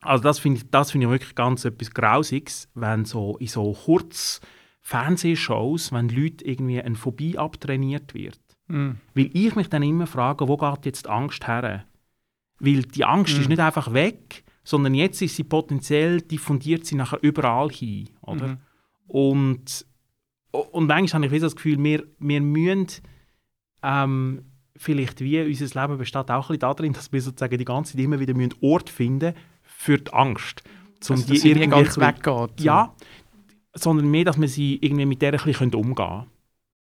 also das finde ich, das finde ich wirklich ganz etwas Grausiges, wenn so in so kurz Fernsehshows, wenn Leute irgendwie eine Phobie abtrainiert wird. Mhm. Weil ich mich dann immer frage, wo geht jetzt die Angst her? Weil die Angst Mhm. ist nicht einfach weg, sondern jetzt ist sie potenziell, diffundiert sie nachher überall hin. Oder? Mhm. Und, und manchmal habe ich das Gefühl, wir, wir müssen ähm, vielleicht wie unser Leben besteht auch ein bisschen darin, dass wir sozusagen die ganze Zeit immer wieder müssen Ort finden für die Angst. Um Also, dass sie nie ganz weggeht. Ja, sondern mehr, dass wir sie irgendwie mit der ein bisschen umgehen können.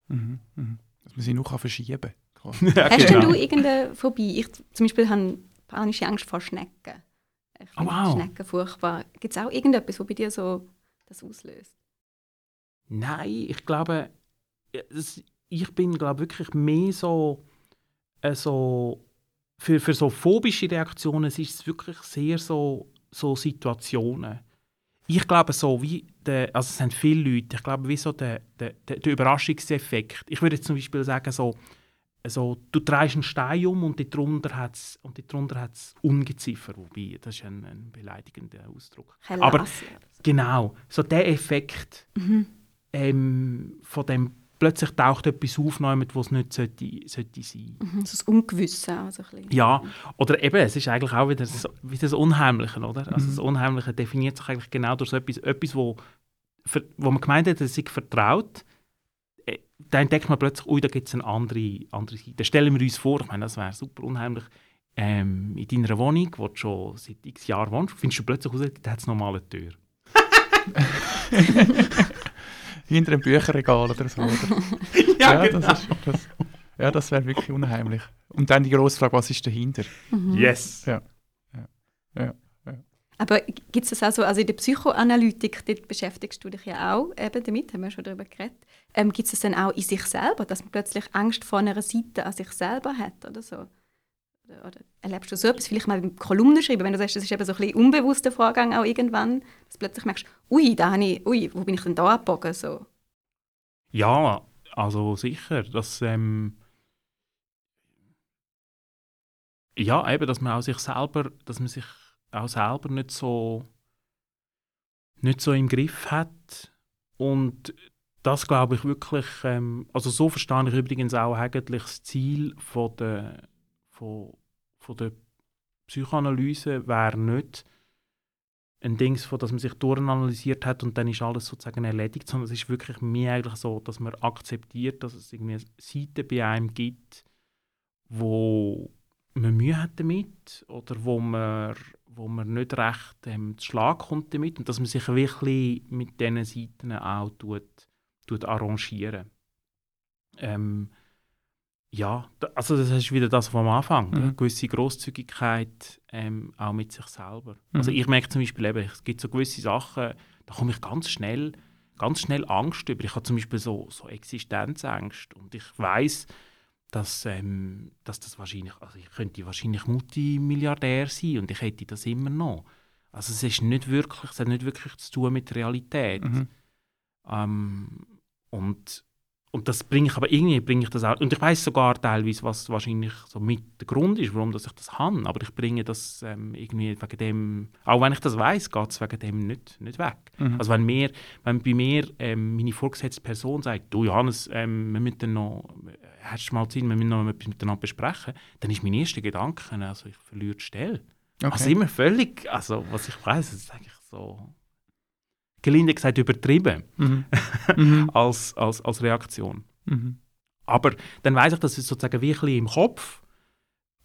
Mhm. Mhm. Dass man sie noch kann verschieben kann. Ja, Hast genau. denn du irgendeine Phobie? Ich zum Beispiel habe panische Angst vor Schnecken. Ich Oh, wow. Schnecken furchtbar. Gibt es auch irgendetwas, was bei dir so das auslöst? Nein, ich glaube, es, ich bin glaube wirklich mehr so, äh, so für, für so phobische Reaktionen es ist es wirklich sehr so, so Situationen. Ich glaube so wie, der, also es sind viele Leute, ich glaube wie so der, der, der, der Überraschungseffekt. Ich würde jetzt zum Beispiel sagen so, also, du drehst einen Stein um und darunter hat es Ungeziefer, wobei das ist ein, ein beleidigender Ausdruck. Aber oder so. genau, so der Effekt, Mhm. ähm, von dem plötzlich taucht etwas auf, wo es nicht sollte, sollte sein sollte. Mhm, das Ungewisse auch so ein bisschen. Ja, oder eben, es ist eigentlich auch wieder das, wieder das Unheimliche, oder? Also mhm. das Unheimliche definiert sich eigentlich genau durch so etwas, etwas wo, für, wo man gemeint hat, dass sich vertraut, äh, da entdeckt man plötzlich, ui, da gibt es eine andere, andere Seite. Stellen wir uns vor, ich meine, das wäre super unheimlich, ähm, in deiner Wohnung, wo du schon seit x Jahren wohnst, findest du plötzlich raus, da hat es nochmal eine Tür. Hinter einem Bücherregal oder so. Oder? ja, ja, genau. das, das, ja, das wäre wirklich unheimlich. Und dann die grosse Frage, was ist dahinter? Mhm. Yes. Ja. ja. ja. Aber gibt es das auch so, also in der Psychoanalytik, dort beschäftigst du dich ja auch eben damit, haben wir schon darüber geredet. Ähm, gibt es das dann auch in sich selber, dass man plötzlich Angst vor einer Seite an sich selber hat oder so? Oder, oder erlebst du so etwas, vielleicht mal im Kolumnen schreiben, wenn du sagst, das ist eben so ein bisschen unbewusster Vorgang auch irgendwann, dass du plötzlich merkst, ui, da habe ich, ui, wo bin ich denn da abgebogen? So. Ja, also sicher, dass ähm, ja, eben, dass man auch sich selber, dass man sich auch selber nicht so nicht so im Griff hat. Und das glaube ich wirklich, ähm, also so verstehe ich übrigens auch eigentlich das Ziel von der, von, von der Psychoanalyse wäre nicht ein Ding, von, dass man sich durchanalysiert hat und dann ist alles sozusagen erledigt, sondern es ist wirklich mehr eigentlich so, dass man akzeptiert, dass es irgendwie Seiten bei einem gibt, wo man Mühe hat damit oder wo man, wo man nicht recht ähm, zu Schlag kommt damit und dass man sich wirklich mit diesen Seiten auch tut, tut arrangieren. Ähm, ja, also das ist wieder das vom Anfang, mhm. eine gewisse Großzügigkeit ähm, auch mit sich selber. Also mhm. Also ich merke zum Beispiel eben, es gibt so gewisse Sachen, da komme ich ganz schnell, ganz schnell Angst über. Ich habe zum Beispiel so, so Existenzängste und ich weiß, dass, ähm, dass das wahrscheinlich, also ich könnte wahrscheinlich Multimilliardär sein und ich hätte das immer noch. Also es ist nicht wirklich, es hat nicht wirklich zu tun mit Realität. Mhm. Ähm, und und das bringe ich aber irgendwie bringe ich das auch und ich weiß sogar teilweise was wahrscheinlich so mit der Grund ist warum dass ich das habe aber ich bringe das ähm, irgendwie wegen dem auch wenn ich das weiß geht es wegen dem nicht, nicht weg mhm. also wenn mir wenn bei mir ähm, meine vorgesetzte Person sagt du Johannes ähm, wir müssen noch hast du mal Zeit wir müssen noch etwas miteinander besprechen dann ist mein erster Gedanke also ich verliere die Stelle okay. also immer völlig also was ich weiß ist eigentlich so gelinde gesagt übertrieben mhm. mhm. als, als, als Reaktion. Mhm. Aber dann weiß ich, dass es sozusagen wirklich im Kopf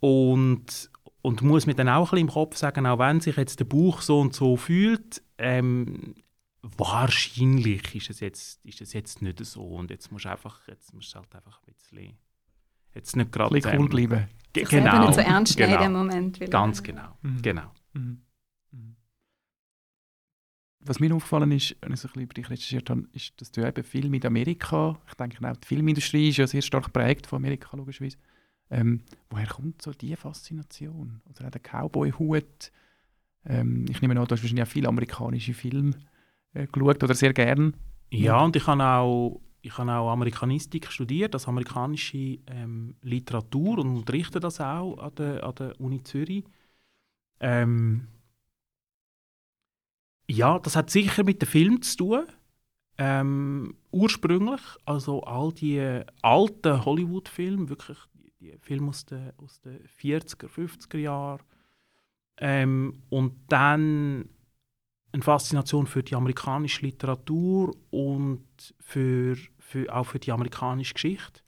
und, und muss mir dann auch ein bisschen im Kopf sagen, auch wenn sich jetzt der Bauch so und so fühlt, ähm, wahrscheinlich ist es, jetzt, ist es jetzt nicht so und jetzt musst du einfach, jetzt musst du halt einfach ein bisschen, jetzt nicht gerade... Ein cool bleiben. Genau. nicht so ernst genau. in dem Moment. Ganz genau, mhm. genau. Was mir aufgefallen ist, wenn ich so ein bisschen über dich recherchiert habe, ist, dass du eben viel mit Amerika, ich denke auch die Filmindustrie ist ja sehr stark geprägt von Amerika, logischerweise. Ähm, woher kommt so diese Faszination? Oder auch der Cowboy-Hut? Ähm, ich nehme an, du hast wahrscheinlich auch viele amerikanische Filme äh, geschaut oder sehr gern. Ja, und ich habe auch, ich habe auch Amerikanistik studiert, also amerikanische ähm, Literatur und unterrichte das auch an der, an der Uni Zürich. Ähm, ja, das hat sicher mit dem Film zu tun. Ähm, ursprünglich, also all die alten Hollywood-Filme, wirklich die Filme aus den, aus den 40er, 50er Jahren. Ähm, und dann eine Faszination für die amerikanische Literatur und für, für, auch für die amerikanische Geschichte.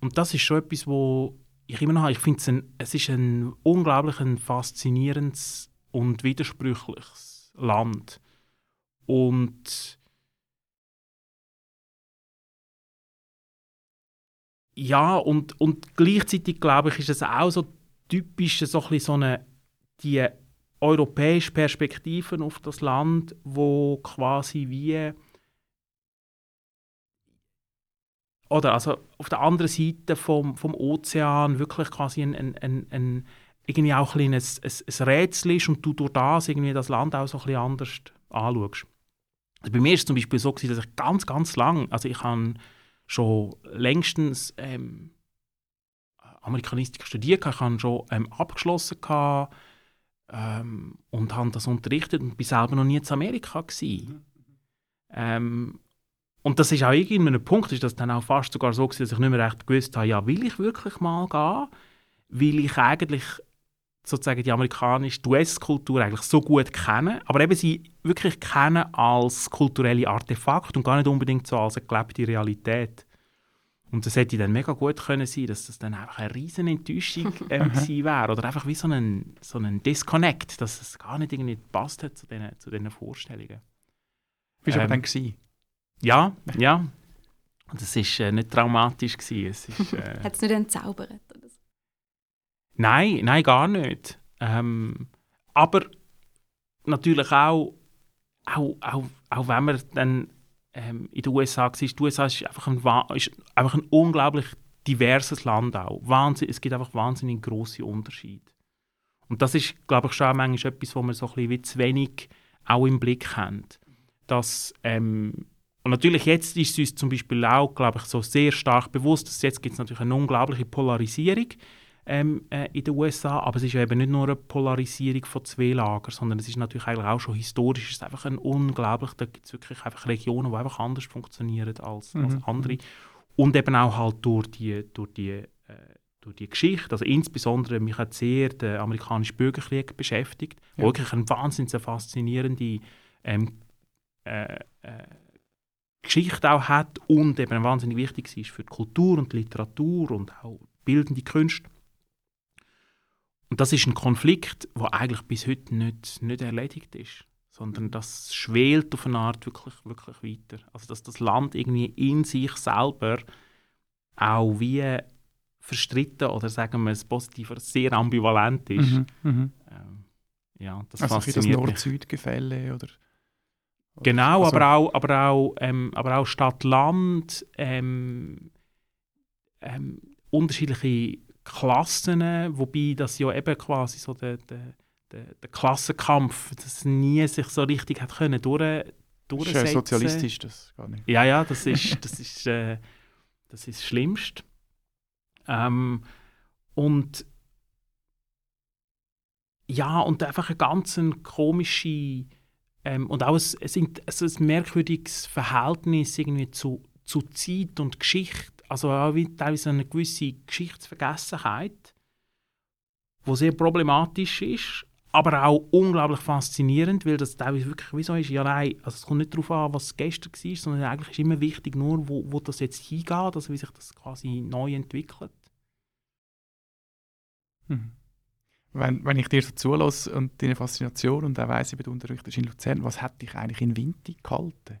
Und das ist schon etwas, wo ich immer noch habe. Ich finde, es ist ein unglaublich ein faszinierendes und widersprüchliches Land. Und ja, und, und gleichzeitig glaube ich, ist es auch so typisch so, ein so eine, die europäische Perspektive auf das Land, wo quasi wie oder also auf der anderen Seite vom, vom Ozean wirklich quasi ein, ein, ein, ein irgendwie auch ein, ein, ein, ein Rätsel ist und du durch das irgendwie das Land auch so ein bisschen anders anschaust. Also bei mir war es zum Beispiel so, gewesen, dass ich ganz, ganz lang, also ich habe schon längstens ähm, Amerikanistik studiert, ich habe schon ähm, abgeschlossen gehabt, ähm, und habe das unterrichtet und bin selber noch nie in Amerika gewesen. Ähm, und das ist auch irgendein Punkt, ist das dann auch fast sogar so gewesen, dass ich nicht mehr recht gewusst habe, ja, will ich wirklich mal gehen? Weil ich eigentlich sozusagen die amerikanische, die US-Kultur eigentlich so gut kenne, aber eben sie wirklich kennen als kulturelle Artefakt und gar nicht unbedingt so als eine gelebte Realität. Und das hätte dann mega gut können sein, dass das dann einfach eine riesen Enttäuschung ähm, gewesen wäre oder einfach wie so ein, so ein Disconnect, dass es gar nicht irgendwie gepasst hat zu diesen, zu diesen Vorstellungen. Du aber Ähm, dann gewesen? Ja, ja. Und es war äh, nicht traumatisch. Gewesen. Es ist, äh, Hat es nicht entzaubert? Nein, nein, gar nicht. Ähm, aber natürlich auch, auch, auch, auch wenn man dann ähm, in den USA war, die USA ist einfach ein, ist einfach ein unglaublich diverses Land auch. Wahnsinn, es gibt einfach wahnsinnig grosse Unterschiede. Und das ist, glaube ich, schon manchmal etwas, wo man so ein bisschen zu wenig auch im Blick haben. Dass, ähm, und natürlich jetzt ist es uns zum Beispiel auch, glaube ich, so sehr stark bewusst, dass jetzt gibt es natürlich eine unglaubliche Polarisierung ähm, äh, in den USA, aber es ist ja eben nicht nur eine Polarisierung von zwei Lagern, sondern es ist natürlich eigentlich auch schon historisch, es ist einfach ein unglaublich, da gibt es wirklich einfach Regionen, die einfach anders funktionieren als, als Mhm. andere und eben auch halt durch die, durch die, äh, durch die Geschichte, also insbesondere mich hat sehr der amerikanische Bürgerkrieg beschäftigt, Ja. wo wirklich eine wahnsinnig faszinierende ähm, äh, äh, Geschichte auch hat und eben wahnsinnig wichtig ist für die Kultur und die Literatur und auch bildende Künste. Und das ist ein Konflikt, der eigentlich bis heute nicht, nicht erledigt ist, sondern das schwelt auf eine Art wirklich, wirklich weiter. Also dass das Land irgendwie in sich selber auch wie verstritten oder sagen wir es positiver, sehr ambivalent ist. Mhm, mhm. Ähm, ja, das Also ein bisschen das. Nord-Süd-Gefälle oder... oder- Genau, also- aber auch, aber auch, ähm, aber auch Stadt-Land, ähm, ähm, unterschiedliche Klassen, wobei das ja eben quasi so der, der, der, der Klassenkampf, das nie sich so richtig hat können durch, Das ist ja durchsetzen. sozialistisch, das gar nicht. Ja, ja, das ist das, ist, äh, das, ist das Schlimmste. Ähm, und ja, und einfach ein ganz komische ähm, und auch ein, ein, ein merkwürdiges Verhältnis irgendwie zu, zu Zeit und Geschichte. Also auch teilweise eine gewisse Geschichtsvergessenheit, wo sehr problematisch ist, aber auch unglaublich faszinierend, weil das teilweise wirklich wie so ist, ja nein, also es kommt nicht darauf an, was gestern war, sondern eigentlich ist immer wichtig nur, wo, wo das jetzt hingeht, also wie sich das quasi neu entwickelt. Mhm. Wenn, wenn ich dir so zulasse und deine Faszination und auch weiss, eben, du unterrichtest in Luzern, was hat dich eigentlich in Winti gehalten?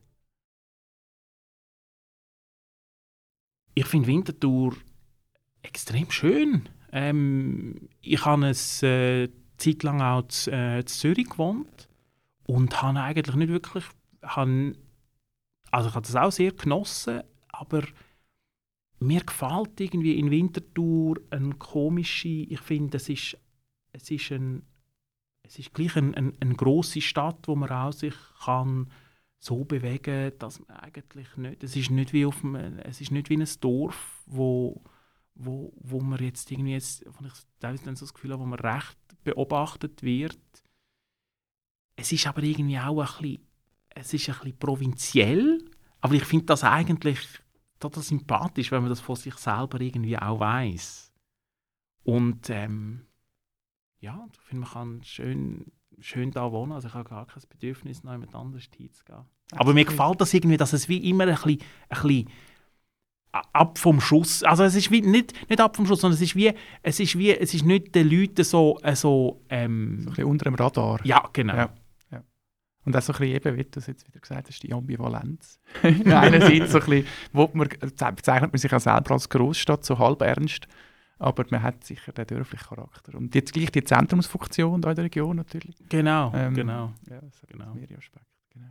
Ich finde Winterthur extrem schön. Ähm, ich habe es äh, Zeit lang auch zu, äh, zu Zürich gewohnt und habe eigentlich nicht wirklich, habe, also ich habe das auch sehr genossen, aber mir gefällt irgendwie in Winterthur eine komische, ich finde, es ist, es ist, ein, es ist gleich ein, ein, eine grosse Stadt, wo man auch sich kann so bewegen, dass man eigentlich nicht, es ist nicht wie auf einem, es ist nicht wie ein Dorf, wo, wo, wo man jetzt irgendwie, jetzt, ich dann so das Gefühl habe, wo man recht beobachtet wird. Es ist aber irgendwie auch ein bisschen, es ist ein bisschen provinziell, aber ich finde das eigentlich total sympathisch, wenn man das von sich selber irgendwie auch weiß. Und ähm, ja, ich finde, man kann schön, schön da wohnen. Also ich habe gar kein Bedürfnis, noch jemand anderes hinzugehen. Aber mir gefällt das irgendwie, dass es wie immer ein bisschen, ein bisschen ab vom Schuss, also es ist wie, nicht, nicht ab vom Schuss, sondern es ist wie, es ist wie, es ist nicht den Leuten so, äh, so, ähm, So ein bisschen unter dem Radar. ja, genau. Ja. Und auch so ein bisschen eben, wie du es jetzt wieder gesagt hast, die Ambivalenz. Einerseits so ein bisschen, wo man, bezeichnet man sich auch selber als Großstadt, so halb ernst, aber man hat sicher den dörflichen Charakter. Und jetzt gleich die Zentrumsfunktion da in der Region natürlich. Genau, Ähm, genau. Ja, das hat Genau. mehrere Aspekte. Genau.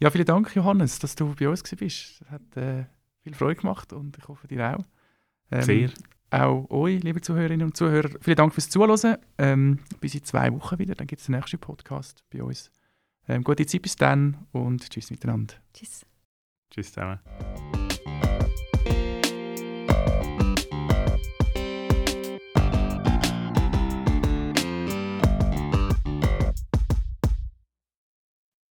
Ja, vielen Dank, Johannes, dass du bei uns warst. Das hat äh, viel Freude gemacht und ich hoffe, dir auch. Ähm, Sehr. Auch euch, liebe Zuhörerinnen und Zuhörer, vielen Dank fürs Zuhören. Ähm, bis in zwei Wochen wieder, dann gibt es den nächsten Podcast bei uns. Ähm, gute Zeit bis dann und tschüss miteinander. Tschüss. Tschüss zusammen.